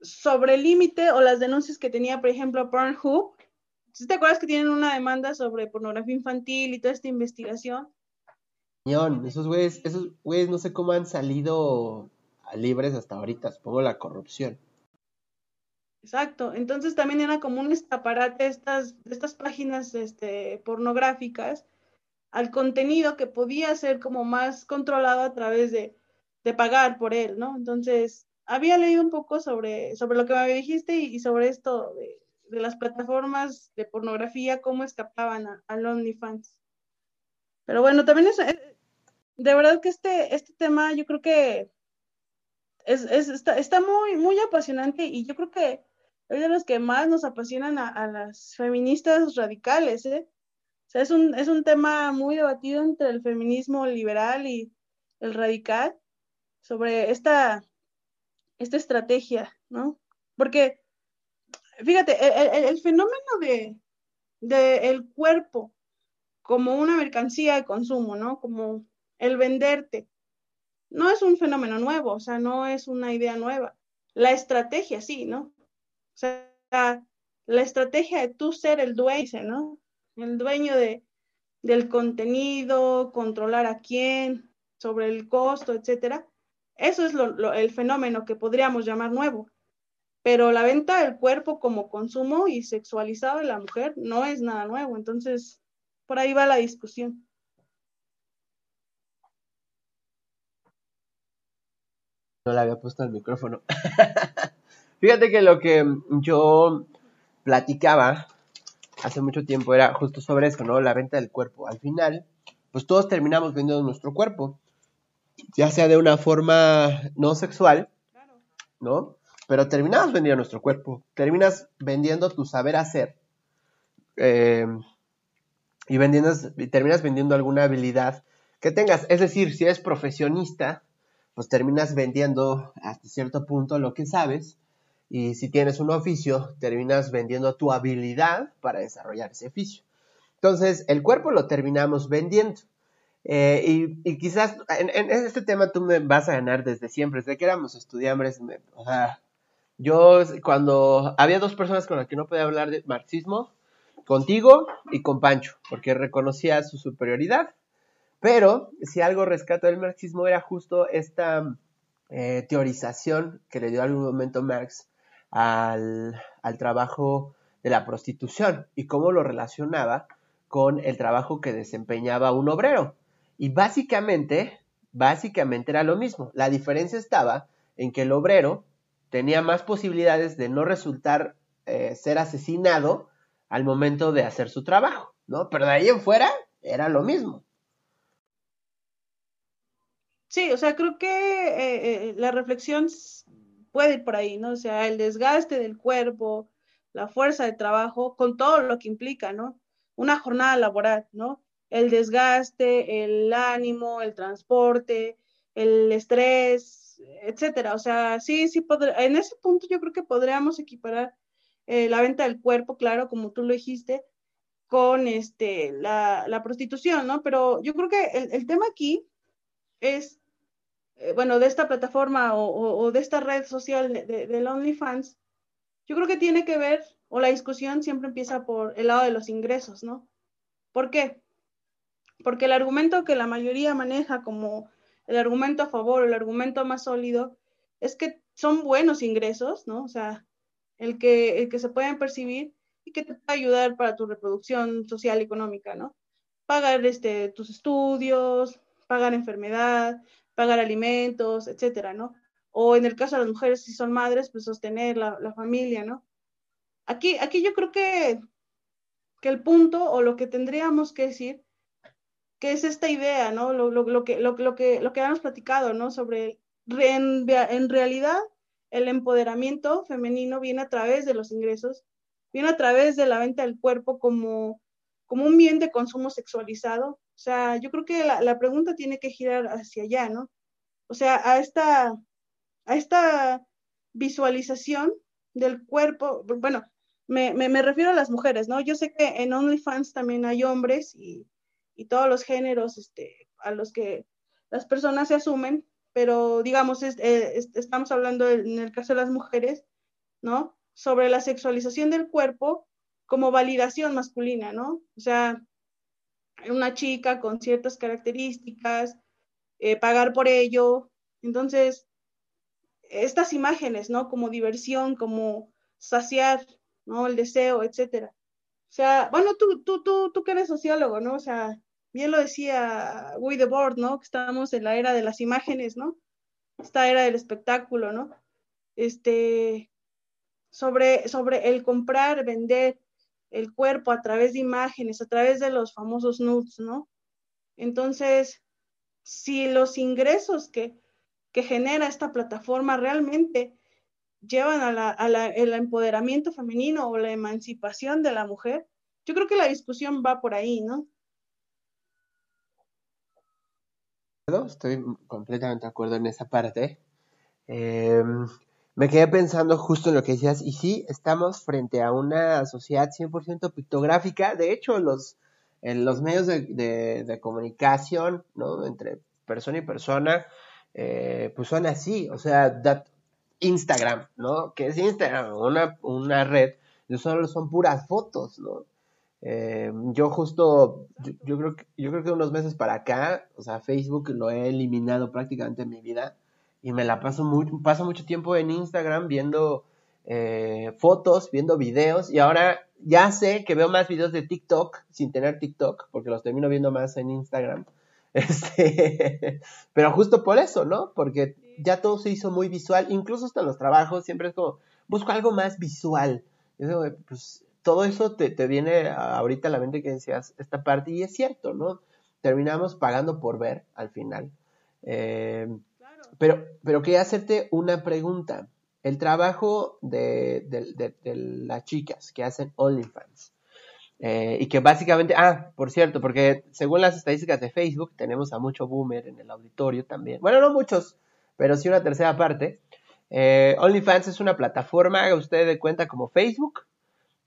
sobre el límite o las denuncias que tenía, por ejemplo, Pornhub. ¿Sí ¿Te acuerdas que tienen una demanda sobre pornografía infantil y toda esta investigación? Esos güeyes, esos güeyes no sé cómo han salido libres hasta ahorita, supongo la corrupción. Exacto, entonces también era como un escaparate estas, estas páginas este, pornográficas al contenido que podía ser como más controlado a través de, de pagar por él, ¿no? Entonces, había leído un poco sobre, sobre lo que me dijiste y, sobre esto de, las plataformas de pornografía, cómo escapaban a, al OnlyFans. Pero bueno, también es, de verdad que este, este tema yo creo que es, está, está, muy, muy apasionante y yo creo que es de los que más nos apasionan a, las feministas radicales, ¿eh? O sea, es un, es un tema muy debatido entre el feminismo liberal y el radical sobre esta, esta estrategia, ¿no? Porque, fíjate, el, fenómeno de, el cuerpo como una mercancía de consumo, ¿no? Como el venderte. No es un fenómeno nuevo, o sea, no es una idea nueva. La estrategia sí, ¿no? O sea, la estrategia de tú ser el dueño, ¿no? El dueño de, del contenido, controlar a quién, sobre el costo, etcétera. Eso es el fenómeno que podríamos llamar nuevo. Pero la venta del cuerpo como consumo y sexualizado de la mujer no es nada nuevo. Entonces, por ahí va la discusión. No le había puesto el micrófono. [LAUGHS] Fíjate que lo que yo platicaba hace mucho tiempo era justo sobre esto, ¿no? La venta del cuerpo. Al final, pues todos terminamos vendiendo nuestro cuerpo, ya sea de una forma no sexual, ¿no? Pero terminamos vendiendo nuestro cuerpo, terminas vendiendo tu saber hacer. Eh, y, y terminas vendiendo alguna habilidad que tengas. Es decir, si eres profesionista, pues terminas vendiendo hasta cierto punto lo que sabes. Y si tienes un oficio, terminas vendiendo tu habilidad para desarrollar ese oficio. Entonces, el cuerpo lo terminamos vendiendo. Eh, y, quizás en, este tema tú me vas a ganar desde siempre, desde que éramos estudiantes. o sea, yo cuando había dos personas con las que no podía hablar de marxismo, contigo y con Pancho, porque reconocía su superioridad. Pero si algo rescato del marxismo era justo esta eh, teorización que le dio algún momento Marx al, al trabajo de la prostitución y cómo lo relacionaba con el trabajo que desempeñaba un obrero. Y básicamente, básicamente era lo mismo. La diferencia estaba en que el obrero tenía más posibilidades de no resultar eh, ser asesinado al momento de hacer su trabajo, ¿no? Pero de ahí en fuera era lo mismo. Sí, o sea, creo que eh, eh, la reflexión puede ir por ahí, ¿no? O sea, el desgaste del cuerpo, la fuerza de trabajo, con todo lo que implica, ¿no? Una jornada laboral, ¿no? El desgaste, el ánimo, el transporte, el estrés, etcétera. O sea, sí, sí, en ese punto yo creo que podríamos equiparar eh, la venta del cuerpo, claro, como tú lo dijiste, con este, la, la prostitución, ¿no? Pero yo creo que el, tema aquí es, eh, bueno, de esta plataforma o, de esta red social de, del OnlyFans, yo creo que tiene que ver, o la discusión siempre empieza por el lado de los ingresos, ¿no? ¿Por qué? Porque el argumento que la mayoría maneja como el argumento a favor el argumento más sólido es que son buenos ingresos, ¿no? O sea, el que, el que se pueden percibir y que te puede ayudar para tu reproducción social y económica, ¿no? Pagar este, tus estudios, pagar enfermedad, pagar alimentos, etcétera, ¿no? O en el caso de las mujeres, si son madres, pues sostener la, familia, ¿no? Aquí, aquí yo creo que, que el punto o lo que tendríamos que decir, que es esta idea, ¿no? Lo, lo, lo que, lo, lo, que, lo que hemos platicado, ¿no? Sobre, en, en realidad, el empoderamiento femenino viene a través de los ingresos, viene a través de la venta del cuerpo como, como un bien de consumo sexualizado. O sea, yo creo que la, pregunta tiene que girar hacia allá, ¿no? O sea, a esta, a esta visualización del cuerpo, bueno, me, me, refiero a las mujeres, ¿no? Yo sé que en OnlyFans también hay hombres y, y todos los géneros este, a los que las personas se asumen, pero digamos, eh, estamos hablando en el caso de las mujeres, ¿no? Sobre la sexualización del cuerpo como validación masculina, ¿no? O sea, una chica con ciertas características, eh, pagar por ello. Entonces, estas imágenes, ¿no? Como diversión, como saciar, ¿no? El deseo, etcétera. O sea, bueno, tú, tú, tú, tú que eres sociólogo, ¿no? O sea, bien lo decía Guy Debord, ¿no? Que estamos en la era de las imágenes, ¿no? Esta era del espectáculo, ¿no? Este, sobre, sobre el comprar, vender el cuerpo a través de imágenes, a través de los famosos nudes, ¿no? Entonces, si los ingresos que, que genera esta plataforma realmente llevan a la, a la, el empoderamiento femenino o la emancipación de la mujer, yo creo que la discusión va por ahí, ¿no? estoy completamente de acuerdo en esa parte. Em, me quedé pensando justo en lo que decías, y sí, estamos frente a una sociedad 100% pictográfica. De hecho, los en los medios de, comunicación, ¿no? Entre persona y persona, eh, pues son así, o sea, Instagram, ¿no? Que es Instagram, una, una red, solo son puras fotos, ¿no? Eh, yo justo, yo, creo que, yo creo que unos meses para acá, o sea, Facebook lo he eliminado prácticamente en mi vida y me la paso, muy, paso mucho tiempo en Instagram viendo eh, fotos, viendo videos y ahora ya sé que veo más videos de TikTok sin tener TikTok porque los termino viendo más en Instagram. [LAUGHS] Este, pero justo por eso, ¿no? Porque ya todo se hizo muy visual, incluso hasta en los trabajos siempre es como, busco algo más visual. pues todo eso te, viene ahorita a la mente que decías esta parte y es cierto, ¿no? Terminamos pagando por ver al final. Eh, pero, pero quería hacerte una pregunta el trabajo de, las chicas que hacen OnlyFans. Eh, y que básicamente, ah, por cierto, porque según las estadísticas de Facebook, tenemos a mucho boomer en el auditorio también. Bueno, no muchos, pero sí una tercera parte. Eh, OnlyFans es una plataforma, usted de cuenta como Facebook,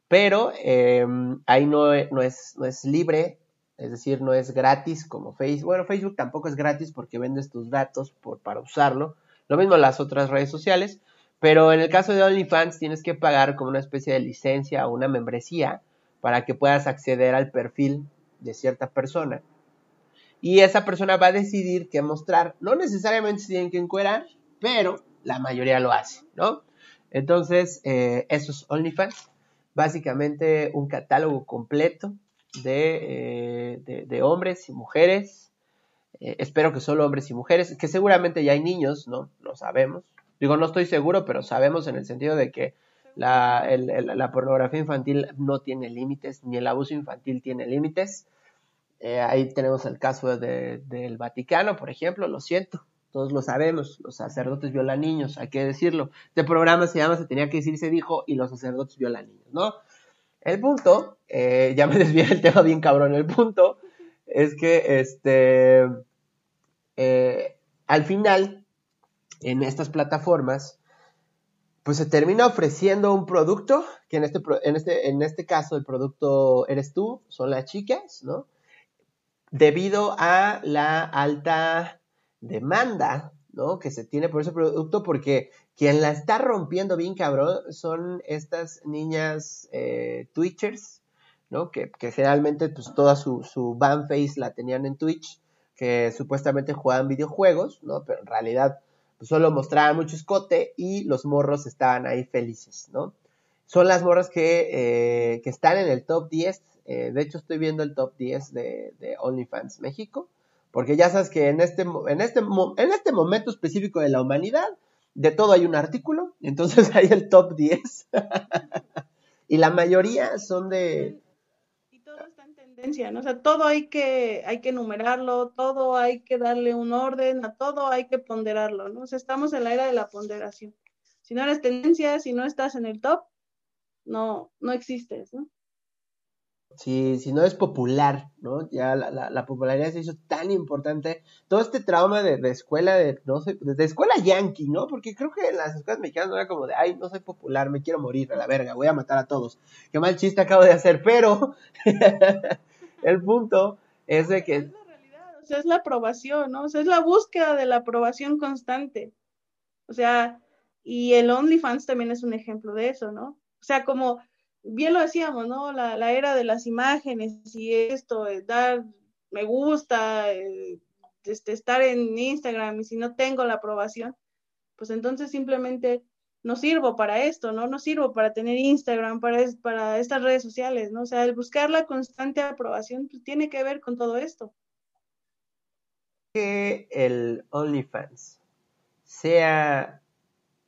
pero em, ahí no es libre, es decir, no es gratis como Facebook. Bueno, Facebook tampoco es gratis porque vendes tus datos para usarlo. Lo mismo las otras redes sociales, pero en el caso de OnlyFans tienes que pagar como una especie de licencia o una membresía para que puedas acceder al perfil de cierta persona. Y esa persona va a decidir qué mostrar. No necesariamente se tienen que encuerar, pero la mayoría lo hace, ¿no? Entonces, eh, eso es OnlyFans. Básicamente un catálogo completo de, eh, hombres y mujeres. Eh, espero que solo hombres y mujeres, que seguramente ya hay niños, ¿no? Lo sabemos. Digo, no estoy seguro, pero sabemos en el sentido de que la, pornografía infantil no tiene límites, ni el abuso infantil tiene límites. Eh, ahí tenemos el caso del Vaticano, por ejemplo, lo siento, todos lo sabemos, los sacerdotes violan niños, hay que decirlo. Este programa se llama Se tenía que decir, se dijo, y los sacerdotes violan niños, ¿no? El punto, eh, ya me [LAUGHS] desvié el tema bien cabrón, el punto es que este, eh, al final en estas plataformas, pues se termina ofreciendo un producto, que en este, en este, en este caso el producto eres tú, son las chicas, ¿no? Debido a la alta demanda, ¿no? Que se tiene por ese producto, porque quien la está rompiendo bien cabrón son estas niñas eh, Twitchers, ¿no? Que, generalmente pues toda su, su face la tenían en Twitch, que supuestamente jugaban videojuegos, ¿no? Pero en realidad pues solo mostraban mucho escote y los morros estaban ahí felices, ¿no? Son las morras que, eh, que están en el top 10, eh, de hecho estoy viendo el top 10 de, de, OnlyFans México, porque ya sabes que en este, en, este, en este momento específico de la humanidad, de todo hay un artículo, entonces [LAUGHS] hay el top 10, y la mayoría son de, ¿no? O sea, todo hay que, hay que numerarlo, todo hay que darle un orden, a todo hay que ponderarlo, ¿no? O sea, estamos en la era de la ponderación. Si no eres tendencia, si no estás en el top, no, no existes, ¿no? Si, si no es popular, ¿no? Ya la, la, popularidad se hizo tan importante. Todo este trauma de, de, escuela, de, no sé, de, escuela yankee, ¿no? Porque creo que en las escuelas mexicanas no era como de, ay, no soy popular, me quiero morir a la verga, voy a matar a todos. Qué mal chiste acabo de hacer, pero [LAUGHS] el punto es de que... Es la realidad, o sea, es la aprobación, ¿no? O sea, es la búsqueda de la aprobación constante. O sea, y el OnlyFans también es un ejemplo de eso, ¿no? O sea, como bien lo decíamos, ¿no? La, era de las imágenes y esto, eh, dar me gusta, eh, este, estar en Instagram y si no tengo la aprobación, pues entonces simplemente no sirvo para esto, ¿no? No sirvo para tener Instagram, para, para estas redes sociales, ¿no? O sea, el buscar la constante aprobación pues, tiene que ver con todo esto. Que el OnlyFans sea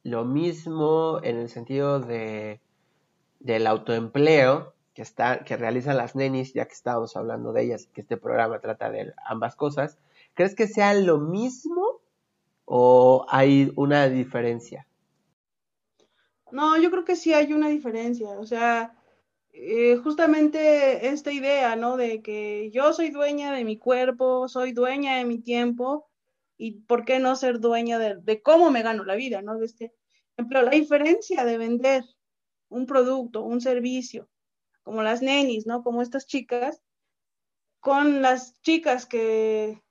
lo mismo en el sentido de del autoempleo que, está, que realizan las nenis, ya que estábamos hablando de ellas, que este programa trata de ambas cosas, ¿crees que sea lo mismo o hay una diferencia? No, yo creo que sí hay una diferencia. O sea, eh, justamente esta idea, ¿no? De que yo soy dueña de mi cuerpo, soy dueña de mi tiempo, y por qué no ser dueña de, de cómo me gano la vida, ¿no? De este ejemplo, la diferencia de vender un producto, un servicio, como las nenis, ¿no? Como estas chicas, con las chicas que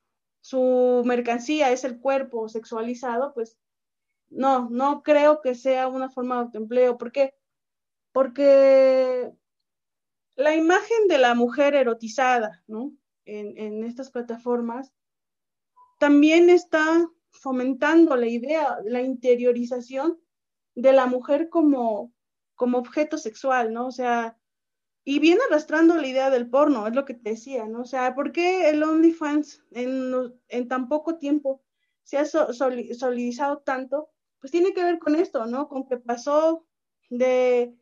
su mercancía es el cuerpo sexualizado, pues no, no creo que sea una forma de autoempleo. ¿Por qué? Porque la imagen de la mujer erotizada, ¿no? En, en estas plataformas, también está fomentando la idea, la interiorización de la mujer como, como objeto sexual, ¿no? O sea, y viene arrastrando la idea del porno, es lo que te decía, ¿no? O sea, ¿por qué el OnlyFans en, tan poco tiempo se ha solidizado tanto? Pues tiene que ver con esto, ¿no? Con que pasó de,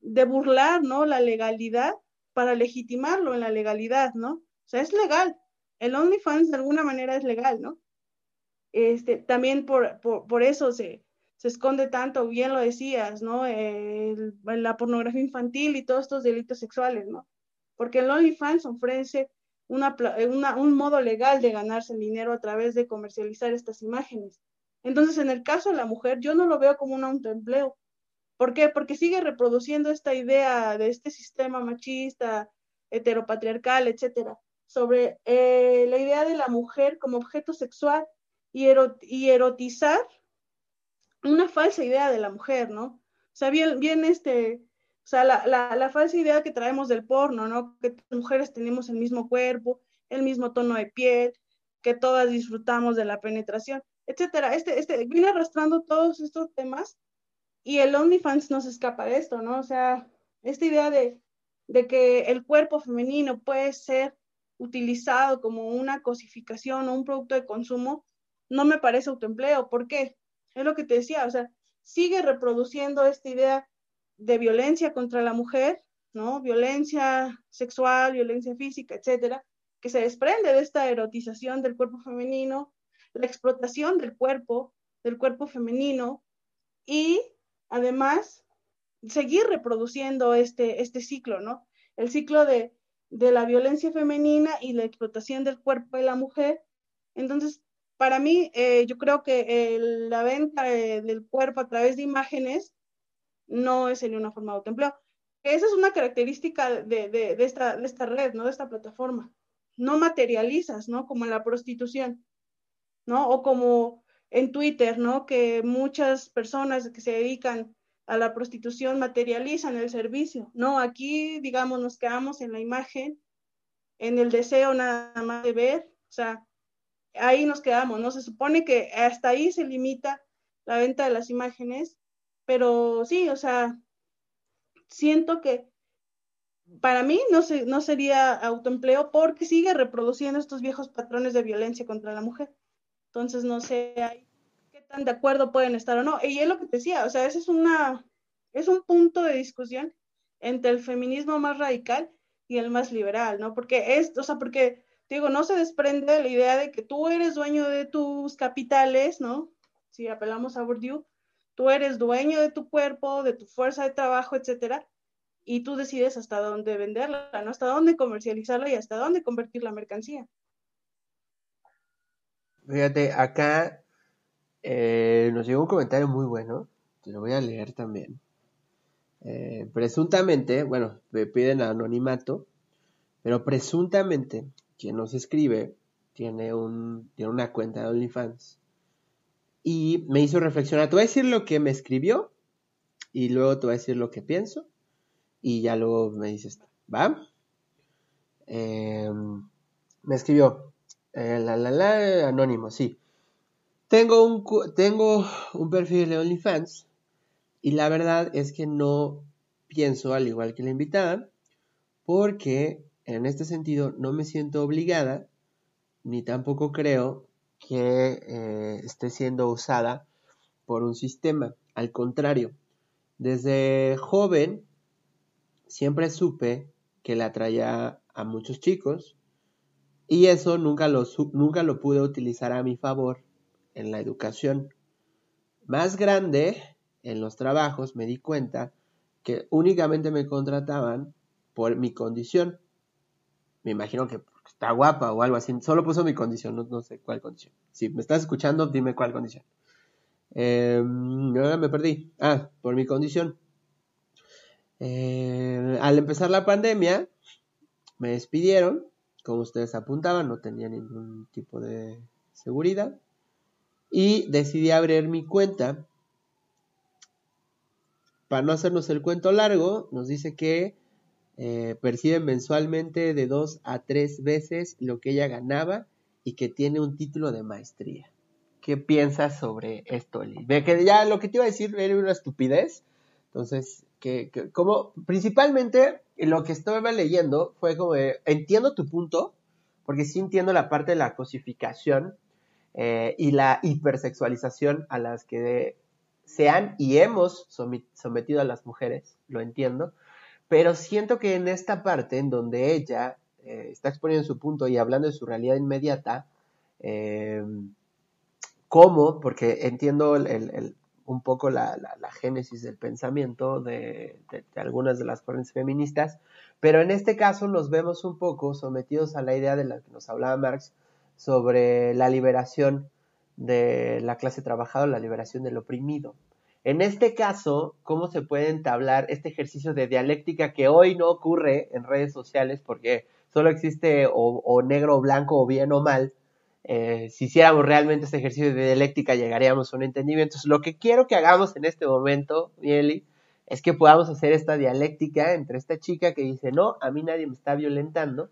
burlar, ¿no? La legalidad para legitimarlo en la legalidad, ¿no? O sea, es legal. El OnlyFans de alguna manera es legal, ¿no? Este, también por eso se, se esconde tanto, bien lo decías, ¿no? la pornografía infantil y todos estos delitos sexuales, ¿no? Porque el OnlyFans ofrece una, un modo legal de ganarse el dinero a través de comercializar estas imágenes. Entonces, en el caso de la mujer, yo no lo veo como un autoempleo. ¿Por qué? Porque sigue reproduciendo esta idea de este sistema machista, heteropatriarcal, etcétera, sobre eh, la idea de la mujer como objeto sexual y, y erotizar una falsa idea de la mujer, ¿no? O sea, bien, bien este, o sea, la, la, la, falsa idea que traemos del porno, ¿no? Que mujeres tenemos el mismo cuerpo, el mismo tono de piel, que todas disfrutamos de la penetración, etcétera. Este, este, viene arrastrando todos estos temas y el OnlyFans no se escapa de esto, ¿no? O sea, esta idea de, de que el cuerpo femenino puede ser utilizado como una cosificación o un producto de consumo, no me parece autoempleo. ¿Por qué? Es lo que te decía, o sea, sigue reproduciendo esta idea de violencia contra la mujer, ¿no? Violencia sexual, violencia física, etcétera, que se desprende de esta erotización del cuerpo femenino, la explotación del cuerpo, del cuerpo femenino y además seguir reproduciendo este, este ciclo, ¿no? El ciclo de, de la violencia femenina y la explotación del cuerpo de la mujer. Entonces, para mí, eh, yo creo que la venta del cuerpo a través de imágenes no es en una forma de autoempleo. Esa es una característica de, de, de, esta, de esta red, ¿no? De esta plataforma. No materializas, ¿no? Como en la prostitución, ¿no? O como en Twitter, ¿no? Que muchas personas que se dedican a la prostitución materializan el servicio. No, aquí, digamos, nos quedamos en la imagen, en el deseo nada más de ver, o sea, ahí nos quedamos, ¿no? Se supone que hasta ahí se limita la venta de las imágenes, pero sí, o sea, siento que para mí no, se, no sería autoempleo porque sigue reproduciendo estos viejos patrones de violencia contra la mujer. Entonces, no sé qué tan de acuerdo pueden estar o no. Y es lo que te decía, o sea, ese es, una, es un punto de discusión entre el feminismo más radical y el más liberal, ¿no? Porque es, o sea, porque digo, no se desprende la idea de que tú eres dueño de tus capitales, ¿no? Si apelamos a Bourdieu, tú eres dueño de tu cuerpo, de tu fuerza de trabajo, etcétera, y tú decides hasta dónde venderla, ¿no? Hasta dónde comercializarla y hasta dónde convertir la mercancía. Fíjate, acá eh, nos llegó un comentario muy bueno, te lo voy a leer también. Eh, presuntamente, bueno, me piden anonimato, pero presuntamente quien nos escribe tiene, un, tiene una cuenta de OnlyFans. Y me hizo reflexionar. Te voy a decir lo que me escribió y luego te voy a decir lo que pienso y ya luego me dices, ¿va? Em, me escribió, eh, la, la, la, anónimo, sí. Tengo un, tengo un perfil de OnlyFans y la verdad es que no pienso al igual que la invitada porque en este sentido, no me siento obligada, ni tampoco creo que eh, esté siendo usada por un sistema. Al contrario, desde joven siempre supe que la atraía a muchos chicos y eso nunca lo, nunca lo pude utilizar a mi favor en la educación. Más grande, en los trabajos, me di cuenta que únicamente me contrataban por mi condición me imagino que está guapa o algo así. Solo puso mi condición, no, sé cuál condición. Si me estás escuchando, dime cuál condición. Eh, me perdí. Ah, por mi condición. Eh, al empezar la pandemia, me despidieron como ustedes apuntaban, no tenía ningún tipo de seguridad. Y decidí abrir mi cuenta. Para no hacernos el cuento largo, nos dice que eh, mensualmente de dos a tres veces lo que ella ganaba y que tiene un título de maestría. ¿Qué piensas sobre esto, Eli? Ve que ya lo que te iba a decir era una estupidez. Entonces, que, como principalmente lo que estaba leyendo fue como entiendo tu punto, porque sí entiendo la parte de la cosificación eh, y la hipersexualización a las que se han y hemos sometido a las mujeres, lo entiendo, pero siento que en esta parte en donde ella eh, está exponiendo su punto y hablando de su realidad inmediata, eh, ¿cómo? Porque entiendo un poco la, génesis del pensamiento de, algunas de las corrientes feministas, pero en este caso nos vemos un poco sometidos a la idea de la que nos hablaba Marx sobre la liberación de la clase trabajadora, la liberación del oprimido. En este caso, ¿cómo se puede entablar este ejercicio de dialéctica que hoy no ocurre en redes sociales porque solo existe o, negro o blanco o bien o mal? Eh, si hiciéramos realmente este ejercicio de dialéctica llegaríamos a un entendimiento. Entonces, lo que quiero que hagamos en este momento, Mieli, es que podamos hacer esta dialéctica entre esta chica que dice, no, a mí nadie me está violentando,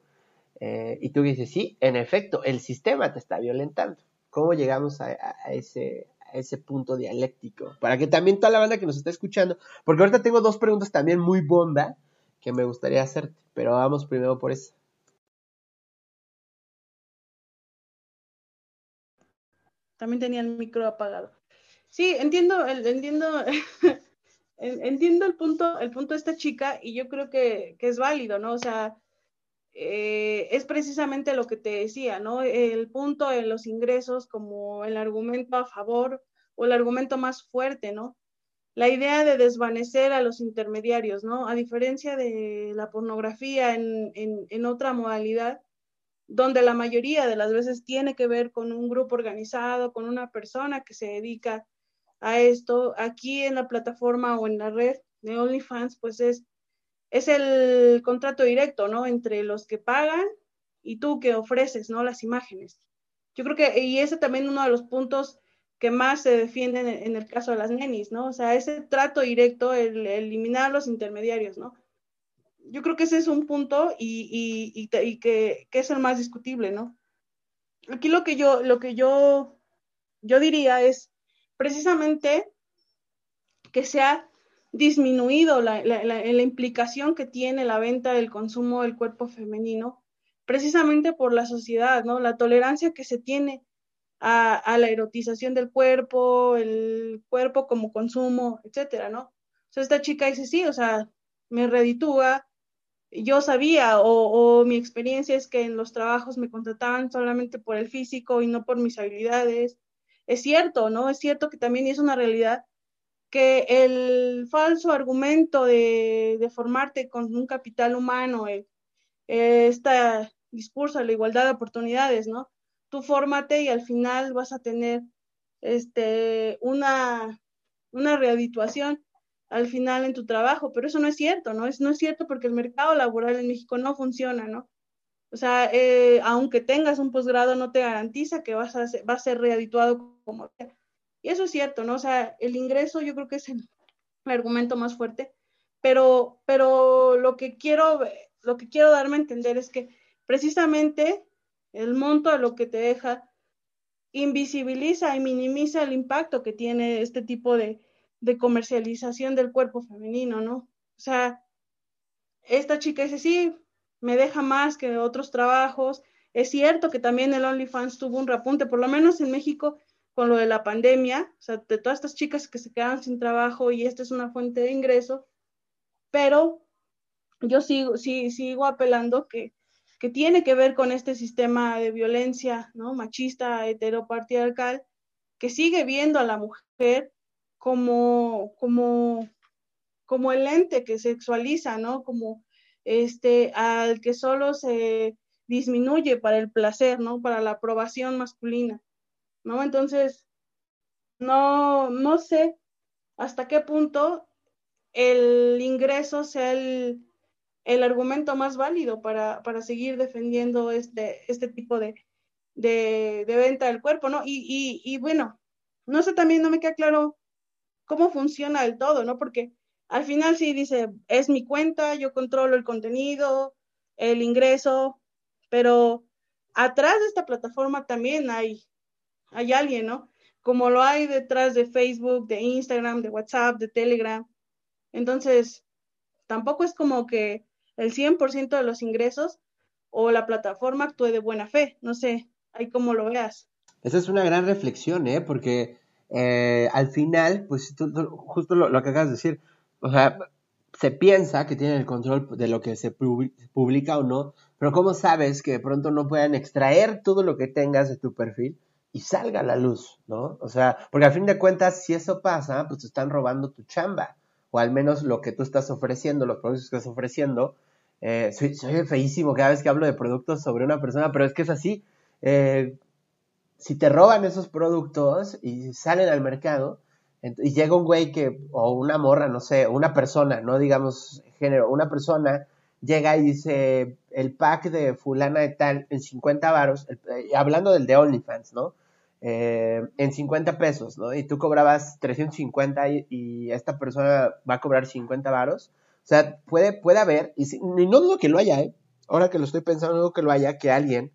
eh, y tú dices, sí, en efecto, el sistema te está violentando. ¿Cómo llegamos a ese, ese punto dialéctico, para que también toda la banda que nos está escuchando, porque ahorita tengo dos preguntas también muy bomba que me gustaría hacerte, pero vamos primero por eso. También tenía el micro apagado. Sí, entiendo, entiendo, [LAUGHS] entiendo el punto, el punto de esta chica y yo creo que, que es válido, ¿no? O sea, eh, es precisamente lo que te decía, ¿no? El punto en los ingresos como el argumento a favor o el argumento más fuerte, ¿no? La idea de desvanecer a los intermediarios, ¿no? A diferencia de la pornografía en, en otra modalidad, donde la mayoría de las veces tiene que ver con un grupo organizado, con una persona que se dedica a esto, aquí en la plataforma o en la red de OnlyFans, pues es es el contrato directo, ¿no? Entre los que pagan y tú que ofreces, ¿no? Las imágenes. Yo creo que, y ese también uno de los puntos que más se defienden en, el caso de las nenis, ¿no? O sea, ese trato directo, el, eliminar los intermediarios, ¿no? Yo creo que ese es un punto y, y, y, que, que, es el más discutible, ¿no? Aquí lo que yo, lo que yo, yo diría es precisamente que sea disminuido la, implicación que tiene la venta del consumo del cuerpo femenino, precisamente por la sociedad, ¿no? La tolerancia que se tiene a, la erotización del cuerpo, el cuerpo como consumo, etcétera, ¿no? O sea, esta chica dice, sí, o sea, me reditúa, yo sabía o, o, mi experiencia es que en los trabajos me contrataban solamente por el físico y no por mis habilidades. Es cierto, ¿no? Es cierto que también es una realidad que el falso argumento de, formarte con un capital humano, este discurso de la igualdad de oportunidades, ¿no? Tú fórmate y al final vas a tener este, una, una rehabituación al final en tu trabajo, pero eso no es cierto, ¿no? Es, no es cierto porque el mercado laboral en México no funciona, ¿no? O sea, eh, aunque tengas un posgrado, no te garantiza que vas a ser, vas a ser rehabituado como y eso es cierto, ¿no? O sea, el ingreso yo creo que es el, argumento más fuerte, pero, pero lo que quiero, lo que quiero darme a entender es que precisamente el monto de lo que te deja invisibiliza y minimiza el impacto que tiene este tipo de, de comercialización del cuerpo femenino, ¿no? O sea, esta chica dice, sí, me deja más que otros trabajos. Es cierto que también el OnlyFans tuvo un repunte, por lo menos en México con lo de la pandemia, o sea, de todas estas chicas que se quedan sin trabajo y esta es una fuente de ingreso, pero yo sigo, sí, sigo apelando que, que tiene que ver con este sistema de violencia, ¿no? Machista, heteropatriarcal, que sigue viendo a la mujer como, como, como el ente que sexualiza, ¿no? Como este, al que solo se disminuye para el placer, ¿no? Para la aprobación masculina. ¿No? Entonces, no, no sé hasta qué punto el ingreso sea el, el argumento más válido para, para seguir defendiendo este, este tipo de, de, venta del cuerpo, ¿no? Y, y, y, bueno, no sé, también no me queda claro cómo funciona del todo, ¿no? Porque al final sí dice, es mi cuenta, yo controlo el contenido, el ingreso, pero atrás de esta plataforma también hay, hay alguien, ¿no? Como lo hay detrás de Facebook, de Instagram, de WhatsApp, de Telegram. Entonces, tampoco es como que el 100% de los ingresos o la plataforma actúe de buena fe. No sé, ahí como lo veas. Esa es una gran reflexión, ¿eh? Porque eh, al final, pues justo lo, lo, que acabas de decir, o sea, se piensa que tienen el control de lo que se publica o no, pero ¿cómo sabes que de pronto no puedan extraer todo lo que tengas de tu perfil y salga a la luz, ¿no? O sea, porque al fin de cuentas, si eso pasa, pues te están robando tu chamba, o al menos lo que tú estás ofreciendo, los productos que estás ofreciendo. Eh, soy, feísimo cada vez que hablo de productos sobre una persona, pero es que es así. Eh, si te roban esos productos y salen al mercado, y llega un güey que, o una morra, no sé, una persona, no digamos género, una persona llega y dice el pack de fulana de tal en 50 varos, eh, hablando del de OnlyFans, ¿no? Eh, en 50 pesos, ¿no? Y tú cobrabas 350 y, esta persona va a cobrar 50 varos. O sea, puede, puede haber, y, y no dudo que lo haya, ¿eh? Ahora que lo estoy pensando, no dudo que lo haya, que alguien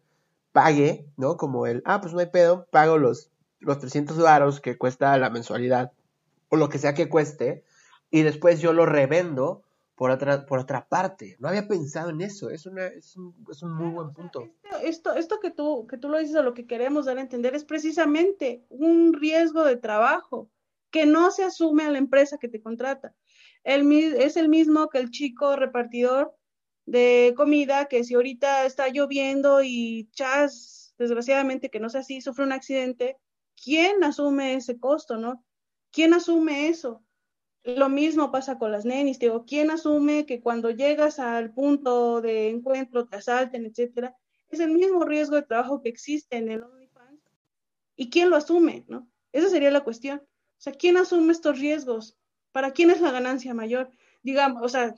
pague, ¿no? Como el, ah, pues no hay pedo, pago los, los 300 varos que cuesta la mensualidad o lo que sea que cueste, y después yo lo revendo por otra, por otra parte. No había pensado en eso, es, una, es, un, es un muy buen punto. Esto, esto, que, tú, que tú lo dices o lo que queremos dar a entender es precisamente un riesgo de trabajo que no se asume a la empresa que te contrata. Es el mismo que el chico repartidor de comida que si ahorita está lloviendo y chas, desgraciadamente que no sea así, sufre un accidente, ¿quién asume ese costo, no? ¿Quién asume eso? Lo mismo pasa con las nenis, digo, ¿quién asume que cuando llegas al punto de encuentro te asalten, etcétera? Es el mismo riesgo de trabajo que existe en el OnlyFans. ¿Y quién lo asume, no? Esa sería la cuestión. O sea, ¿quién asume estos riesgos? ¿Para quién es la ganancia mayor? Digamos, o sea,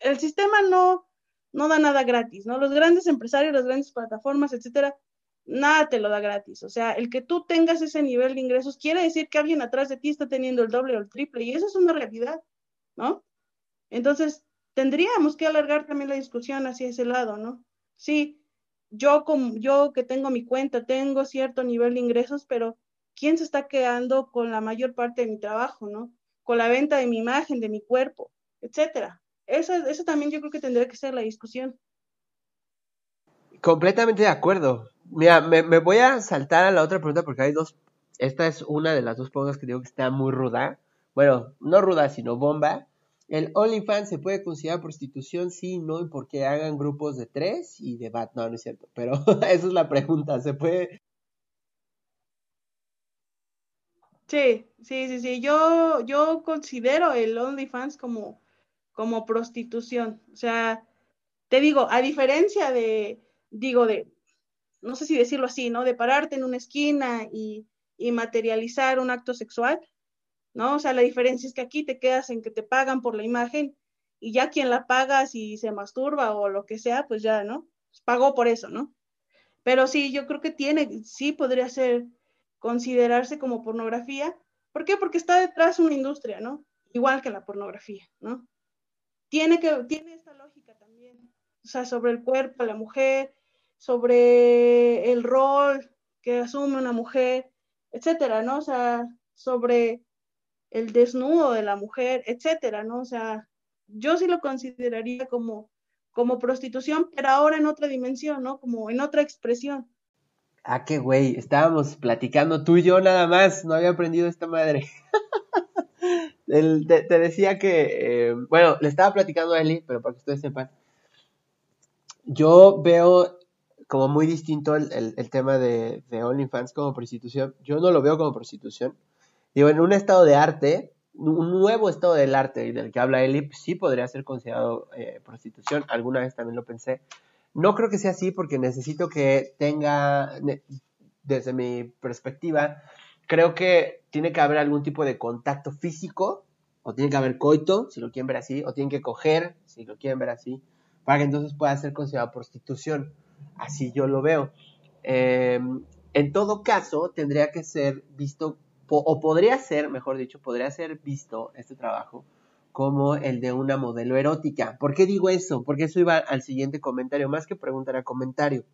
el sistema no, no da nada gratis, ¿no? Los grandes empresarios, las grandes plataformas, etcétera, nada te lo da gratis. O sea, el que tú tengas ese nivel de ingresos quiere decir que alguien atrás de ti está teniendo el doble o el triple, y eso es una realidad, ¿no? Entonces, tendríamos que alargar también la discusión hacia ese lado, ¿no? Sí, yo como yo que tengo mi cuenta, tengo cierto nivel de ingresos, pero ¿quién se está quedando con la mayor parte de mi trabajo, ¿no? Con la venta de mi imagen, de mi cuerpo, etcétera. Eso, eso también yo creo que tendría que ser la discusión. Completamente de acuerdo. Mira, me, voy a saltar a la otra pregunta porque hay dos. Esta es una de las dos preguntas que digo que está muy ruda. Bueno, no ruda, sino bomba. ¿El OnlyFans se puede considerar prostitución? Sí, no, y porque hagan grupos de tres y de bat. No, no es cierto. Pero [LAUGHS] esa es la pregunta. ¿Se puede? Sí, sí, sí, sí. Yo, yo considero el OnlyFans como, como prostitución. O sea, te digo, a diferencia de, digo, de, no sé si decirlo así, ¿no? De pararte en una esquina y, y materializar un acto sexual, ¿no? O sea, la diferencia es que aquí te quedas en que te pagan por la imagen y ya quien la paga si se masturba o lo que sea, pues ya, ¿no? Pagó por eso, ¿no? Pero sí, yo creo que tiene, sí podría ser, considerarse como pornografía. ¿Por qué? Porque está detrás una industria, ¿no? Igual que la pornografía, ¿no? Tiene que, tiene esta lógica también, o sea, sobre el cuerpo la mujer, sobre el rol que asume una mujer, etcétera, ¿no? O sea, sobre el desnudo de la mujer, etcétera, ¿no? O sea, yo sí lo consideraría como, como prostitución, pero ahora en otra dimensión, ¿no? Como en otra expresión. Ah, qué güey, estábamos platicando tú y yo nada más, no había aprendido esta madre. [LAUGHS] te, decía que, eh, bueno, le estaba platicando a Eli, pero para que ustedes sepan, yo veo como muy distinto el, el, tema de, de, OnlyFans como prostitución. Yo no lo veo como prostitución. Digo, en un estado de arte, un nuevo estado del arte del que habla Eli, sí podría ser considerado eh, prostitución. Alguna vez también lo pensé. No creo que sea así porque necesito que tenga, desde mi perspectiva, creo que tiene que haber algún tipo de contacto físico o tiene que haber coito, si lo quieren ver así, o tienen que coger, si lo quieren ver así, para que entonces pueda ser considerado prostitución. Así yo lo veo. Em, en todo caso, tendría que ser visto, o podría ser, mejor dicho, podría ser visto este trabajo como el de una modelo erótica. ¿Por qué digo eso? Porque eso iba al siguiente comentario, más que preguntar a comentario.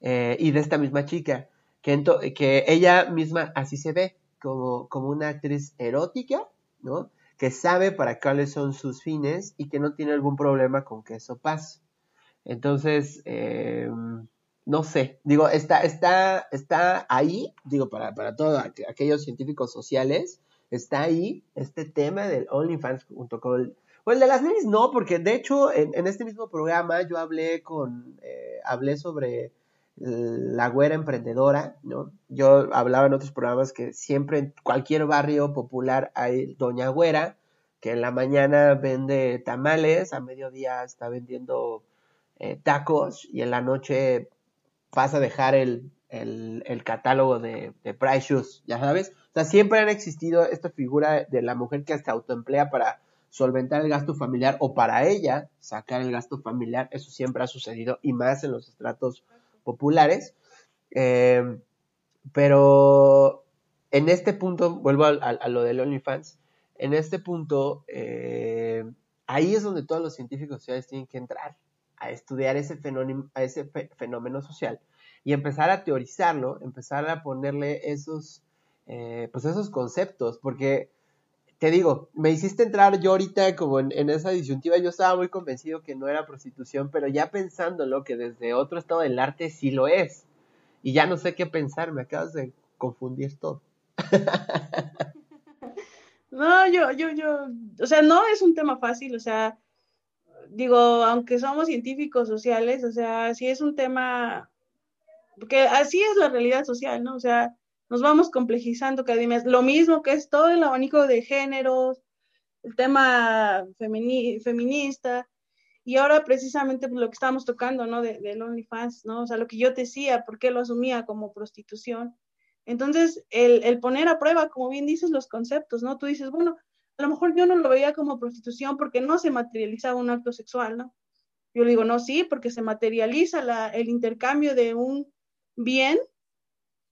Eh, y de esta misma chica, que, que ella misma así se ve, como, como una actriz erótica, ¿no? Que sabe para cuáles son sus fines y que no tiene algún problema con que eso pase. Entonces, eh, no sé, digo, está, está, está ahí, digo, para, para todos aquellos científicos sociales, está ahí este tema del OnlyFans junto con pues el de las nenis no, porque de hecho en, este mismo programa yo hablé con, eh, hablé sobre la güera emprendedora, ¿no? Yo hablaba en otros programas que siempre en cualquier barrio popular hay doña güera, que en la mañana vende tamales, a mediodía está vendiendo eh, tacos y en la noche pasa a dejar el, el, catálogo de, de, Price Shoes, ya sabes. O sea, siempre han existido esta figura de la mujer que se autoemplea para solventar el gasto familiar o para ella sacar el gasto familiar. Eso siempre ha sucedido y más en los estratos populares. Eh, pero en este punto, vuelvo a, lo del OnlyFans, en este punto, eh, ahí es donde todos los científicos sociales tienen que entrar a estudiar ese fenómeno, social y empezar a teorizarlo, empezar a ponerle esos, eh, pues esos conceptos, porque te digo, me hiciste entrar yo ahorita como en, esa disyuntiva, yo estaba muy convencido que no era prostitución, pero ya pensándolo que desde otro estado del arte sí lo es, y ya no sé qué pensar, me acabas de confundir todo. [LAUGHS] No, yo, yo, yo, o sea, no es un tema fácil, o sea, digo, aunque somos científicos sociales, o sea, sí es un tema, porque así es la realidad social, ¿no? O sea, nos vamos complejizando cada más. Lo mismo que es todo el abanico de géneros, el tema feminista, y ahora precisamente pues, lo que estamos tocando, ¿no? De, del OnlyFans, ¿no? O sea, lo que yo decía, ¿por qué lo asumía como prostitución? Entonces, el, el, poner a prueba, como bien dices, los conceptos, ¿no? Tú dices, bueno, a lo mejor yo no lo veía como prostitución porque no se materializaba un acto sexual, ¿no? Yo le digo, no, sí, porque se materializa la, el intercambio de un bien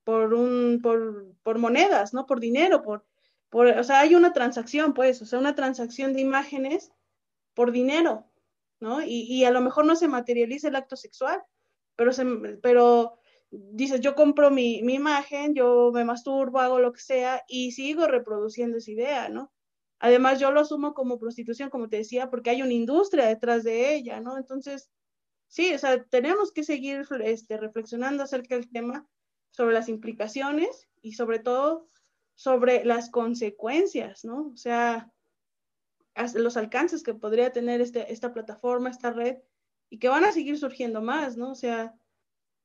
por, un, por, por monedas, ¿no? Por dinero, por, por, o sea, hay una transacción, pues, o sea, una transacción de imágenes por dinero, ¿no? Y, y a lo mejor no se materializa el acto sexual, pero, se, pero dices, yo compro mi, mi, imagen, yo me masturbo, hago lo que sea y sigo reproduciendo esa idea, ¿no? Además, yo lo asumo como prostitución, como te decía, porque hay una industria detrás de ella, ¿no? Entonces, sí, o sea, tenemos que seguir este, reflexionando acerca del tema sobre las implicaciones y sobre todo sobre las consecuencias, ¿no? O sea, los alcances que podría tener este, esta plataforma, esta red, y que van a seguir surgiendo más, ¿no? O sea,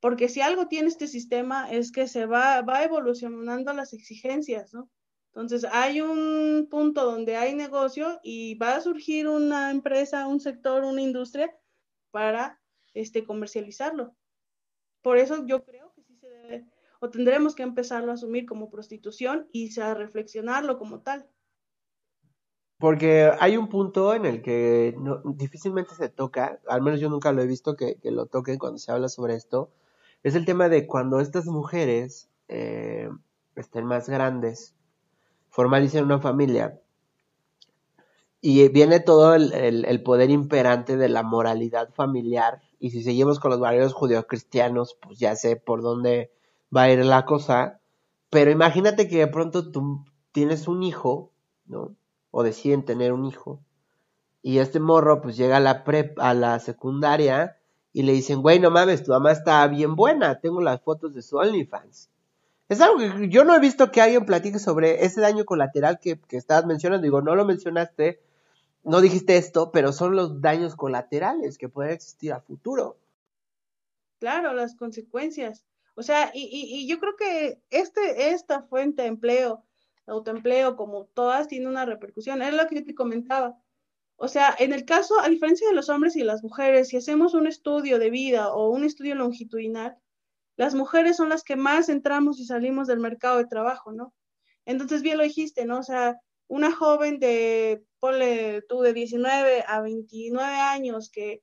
porque si algo tiene este sistema es que se va, va evolucionando las exigencias, ¿no? Entonces, hay un punto donde hay negocio y va a surgir una empresa, un sector, una industria para este, comercializarlo. Por eso yo creo que sí se debe o tendremos que empezarlo a asumir como prostitución y a reflexionarlo como tal. Porque hay un punto en el que difícilmente se toca, al menos yo nunca lo he visto que, lo toquen cuando se habla sobre esto, es el tema de cuando estas mujeres eh, estén más grandes, formalicen una familia, y viene todo el, el, poder imperante de la moralidad familiar, y si seguimos con los valores judeocristianos, pues ya sé por dónde va a ir la cosa. Pero imagínate que de pronto tú tienes un hijo, ¿no? O deciden tener un hijo. Y este morro pues llega a la prep, a la secundaria y le dicen, güey, no mames, tu mamá está bien buena, tengo las fotos de su OnlyFans. Es algo que yo no he visto que alguien platique sobre ese daño colateral que, que estabas mencionando. Digo, no lo mencionaste, no dijiste esto, pero son los daños colaterales que pueden existir a futuro. Claro, las consecuencias. O sea, y, y, yo creo que este, esta fuente de empleo, autoempleo, como todas, tiene una repercusión. Es lo que yo te comentaba. O sea, en el caso, a diferencia de los hombres y las mujeres, si hacemos un estudio de vida o un estudio longitudinal, las mujeres son las que más entramos y salimos del mercado de trabajo, ¿no? Entonces, bien lo dijiste, ¿no? O sea, una joven de, ponle tú, de 19 a 29 años que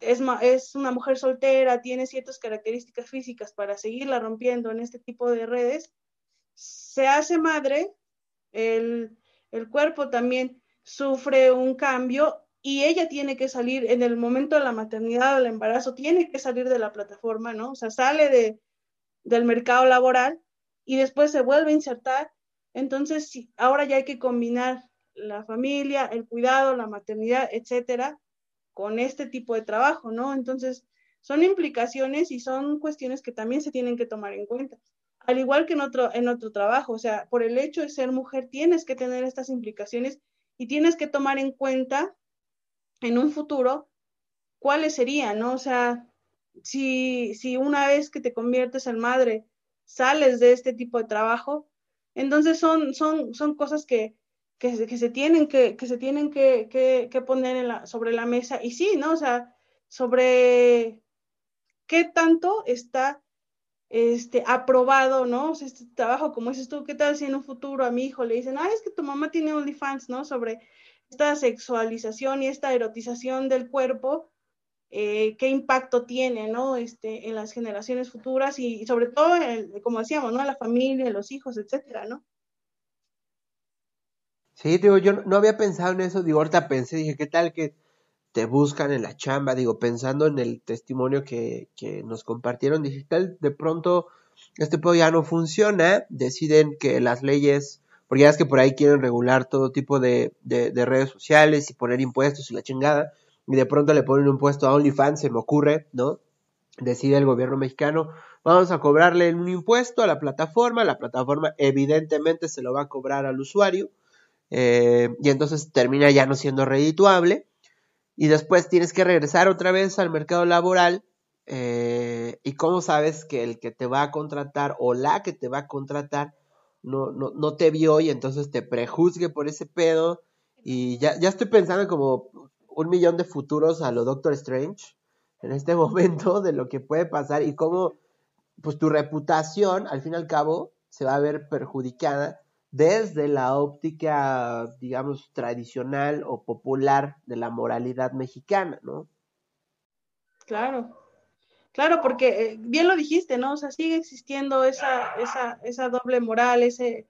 es, es una mujer soltera, tiene ciertas características físicas para seguirla rompiendo en este tipo de redes, se hace madre, el, el cuerpo también sufre un cambio y ella tiene que salir en el momento de la maternidad o el embarazo, tiene que salir de la plataforma, ¿no? O sea, sale de, del mercado laboral y después se vuelve a insertar. Entonces, ahora ya hay que combinar la familia, el cuidado, la maternidad, etcétera, con este tipo de trabajo, ¿no? Entonces, son implicaciones y son cuestiones que también se tienen que tomar en cuenta. Al igual que en otro, en otro trabajo, o sea, por el hecho de ser mujer, tienes que tener estas implicaciones y tienes que tomar en cuenta en un futuro cuáles serían, ¿no? O sea, si, si una vez que te conviertes en madre sales de este tipo de trabajo, entonces son, son, son cosas que, que, se tienen que, que se tienen que, que, poner en la, sobre la mesa. Y sí, ¿no? O sea, sobre qué tanto está este, aprobado, ¿no? O sea, este trabajo, como dices tú, ¿qué tal si en un futuro a mi hijo le dicen, ah, es que tu mamá tiene OnlyFans, ¿no? Sobre esta sexualización y esta erotización del cuerpo, eh, qué impacto tiene, ¿no? Este, en las generaciones futuras y, sobre todo, como decíamos, ¿no? La familia, los hijos, etcétera, ¿no? Sí, digo, yo no había pensado en eso, digo, ahorita pensé, dije, ¿qué tal que te buscan en la chamba? Digo, pensando en el testimonio que, que nos compartieron digital, de pronto este pedo ya no funciona, deciden que las leyes, porque ya es que por ahí quieren regular todo tipo de, de, de redes sociales y poner impuestos y la chingada, y de pronto le ponen un impuesto a OnlyFans, se me ocurre, ¿no? Decide el gobierno mexicano, vamos a cobrarle un impuesto a la plataforma, la plataforma evidentemente se lo va a cobrar al usuario, eh, y entonces termina ya no siendo redituable y después tienes que regresar otra vez al mercado laboral eh, y cómo sabes que el que te va a contratar o la que te va a contratar no, no, no te vio y entonces te prejuzgue por ese pedo y ya, ya estoy pensando como un millón de futuros a lo Doctor Strange en este [LAUGHS] momento de lo que puede pasar y cómo pues tu reputación al fin y al cabo se va a ver perjudicada desde la óptica, digamos, tradicional o popular de la moralidad mexicana, ¿no? Claro, claro, porque eh, bien lo dijiste, ¿no? O sea, sigue existiendo esa, esa, esa doble moral, ese,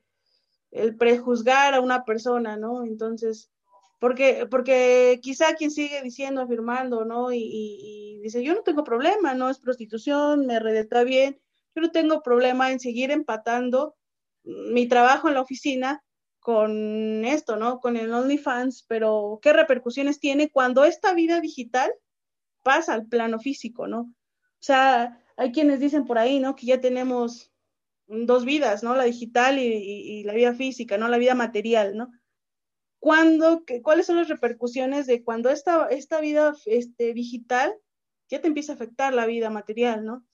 el prejuzgar a una persona, ¿no? Entonces, porque, porque quizá quien sigue diciendo, afirmando, ¿no? Y, y, dice, yo no tengo problema, no es prostitución, me redeta bien, yo no tengo problema en seguir empatando mi trabajo en la oficina con esto, ¿no? Con el OnlyFans, pero ¿qué repercusiones tiene cuando esta vida digital pasa al plano físico, ¿no? O sea, hay quienes dicen por ahí, ¿no? Que ya tenemos dos vidas, ¿no? La digital y, la vida física, ¿no? La vida material, ¿no? ¿Cuándo, ¿Cuáles son las repercusiones de cuando esta, esta vida este, digital ya te empieza a afectar la vida material, ¿no?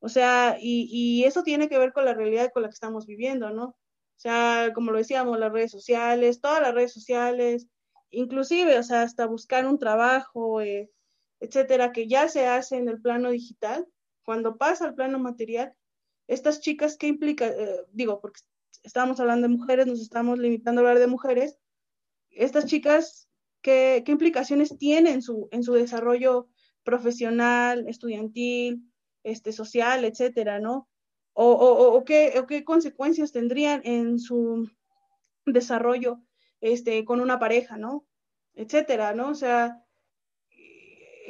O sea, y, y, eso tiene que ver con la realidad con la que estamos viviendo, ¿no? O sea, como lo decíamos, las redes sociales, todas las redes sociales, inclusive, o sea, hasta buscar un trabajo, eh, etcétera, que ya se hace en el plano digital, cuando pasa al plano material, estas chicas, ¿qué implica? Eh, digo, porque estamos hablando de mujeres, nos estamos limitando a hablar de mujeres, estas chicas, ¿qué, qué implicaciones tienen en su, en su desarrollo profesional, estudiantil, este, social, etcétera, ¿no? O, o, qué, qué, consecuencias tendrían en su desarrollo este, con una pareja, ¿no? Etcétera, ¿no? O sea,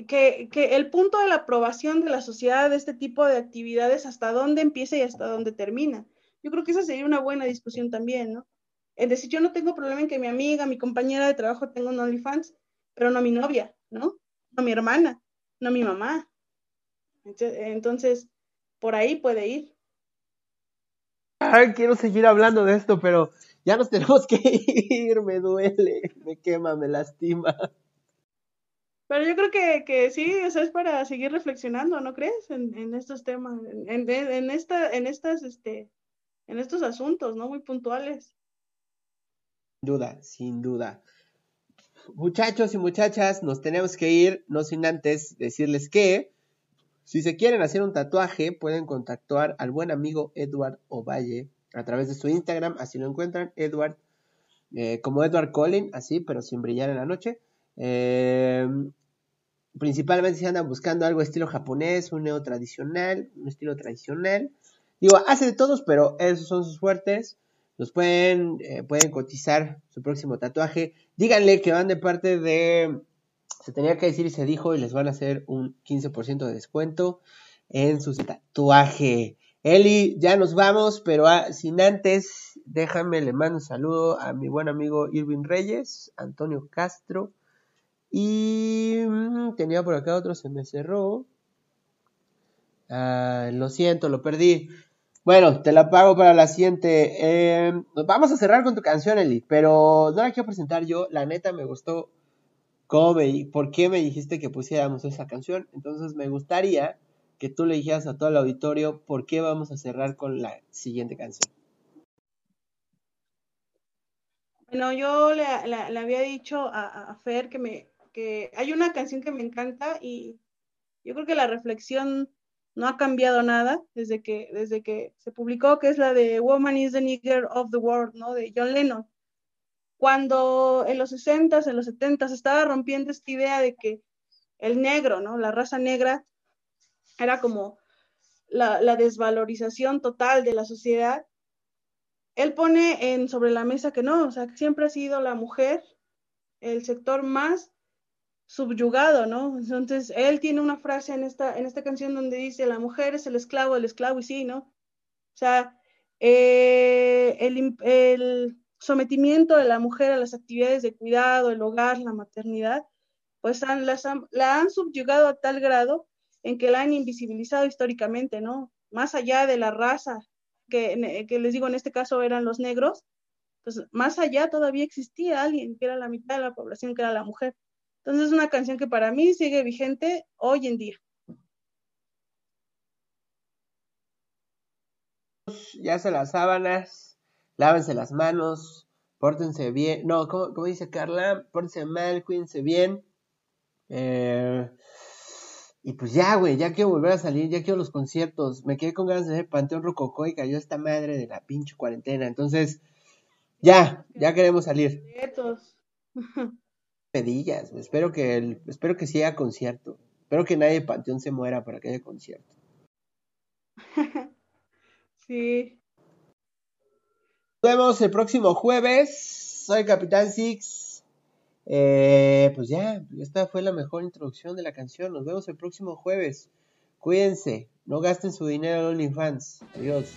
que, el punto de la aprobación de la sociedad de este tipo de actividades, hasta dónde empieza y hasta dónde termina. Yo creo que esa sería una buena discusión también, ¿no? Es decir, yo no tengo problema en que mi amiga, mi compañera de trabajo tenga un OnlyFans, pero no mi novia, ¿no? No mi hermana, no mi mamá, entonces, por ahí puede ir. Ay, quiero seguir hablando de esto, pero ya nos [LAUGHS] tenemos que ir, me duele, me quema, me lastima. Pero yo creo que, que sí, eso es para seguir reflexionando, ¿no crees? En, en estos temas, en, en, esta, en estas, este, en estos asuntos, ¿no? Muy puntuales. Sin duda, sin duda. Muchachos y muchachas, nos tenemos que ir, no sin antes decirles que si se quieren hacer un tatuaje, pueden contactar al buen amigo Edward Ovalle a través de su Instagram, así lo encuentran, Edward eh, como Edward Collin, así, pero sin brillar en la noche. Eh, principalmente si andan buscando algo estilo japonés, un neo tradicional, un estilo tradicional. Digo, hace de todos, pero esos son sus fuertes. Los pueden, eh, pueden cotizar su próximo tatuaje. Díganle que van de parte de. Se tenía que decir y se dijo, y les van a hacer un 15% de descuento en su tatuaje. Eli, ya nos vamos, pero ah, sin antes, déjame, le mando un saludo a mi buen amigo Irving Reyes, Antonio Castro. Y mm, tenía por acá otro, se me cerró. Lo siento, lo perdí. Bueno, te la pago para la siguiente. Eh, vamos a cerrar con tu canción, Eli, pero no la quiero presentar yo. La neta me gustó cómo me, por qué me dijiste que pusiéramos esa canción. Entonces me gustaría que tú le dijeras a todo el auditorio por qué vamos a cerrar con la siguiente canción. Bueno, yo le, había dicho a, Fer que, me, que hay una canción que me encanta y yo creo que la reflexión no ha cambiado nada desde que, desde que se publicó, que es la de Woman is the Nigger of the World, ¿no? De John Lennon. Cuando en los 60s, en los 70s, estaba rompiendo esta idea de que el negro, ¿no? La raza negra era como la, desvalorización total de la sociedad. Él pone en, sobre la mesa que no, o sea, siempre ha sido la mujer el sector más subyugado, ¿no? Entonces, él tiene una frase en esta, en esta canción donde dice, la mujer es el esclavo del esclavo, y sí, ¿no? O sea, eh, el, sometimiento de la mujer a las actividades de cuidado, el hogar, la maternidad, pues la han subyugado a tal grado en que la han invisibilizado históricamente, ¿no? Más allá de la raza, que, que les digo, en este caso eran los negros, pues más allá todavía existía alguien que era la mitad de la población, que era la mujer. Entonces es una canción que para mí sigue vigente hoy en día. Ya se las sábanas, lávense las manos, pórtense bien. No, como, dice Carla, pórtense mal, cuídense bien. Eh, y pues ya, güey, ya quiero volver a salir, ya quiero los conciertos. Me quedé con ganas de ver Panteón Rococó y cayó esta madre de la pinche cuarentena. Entonces, ya, ya queremos salir. [LAUGHS] pedillas. Espero que el, espero que sí haya concierto. Espero que nadie de Panteón se muera para que haya concierto. [LAUGHS] sí. Nos vemos el próximo jueves. Soy Capitán Six. Eh, pues ya, esta fue la mejor introducción de la canción. Nos vemos el próximo jueves. Cuídense, no gasten su dinero en OnlyFans. Adiós.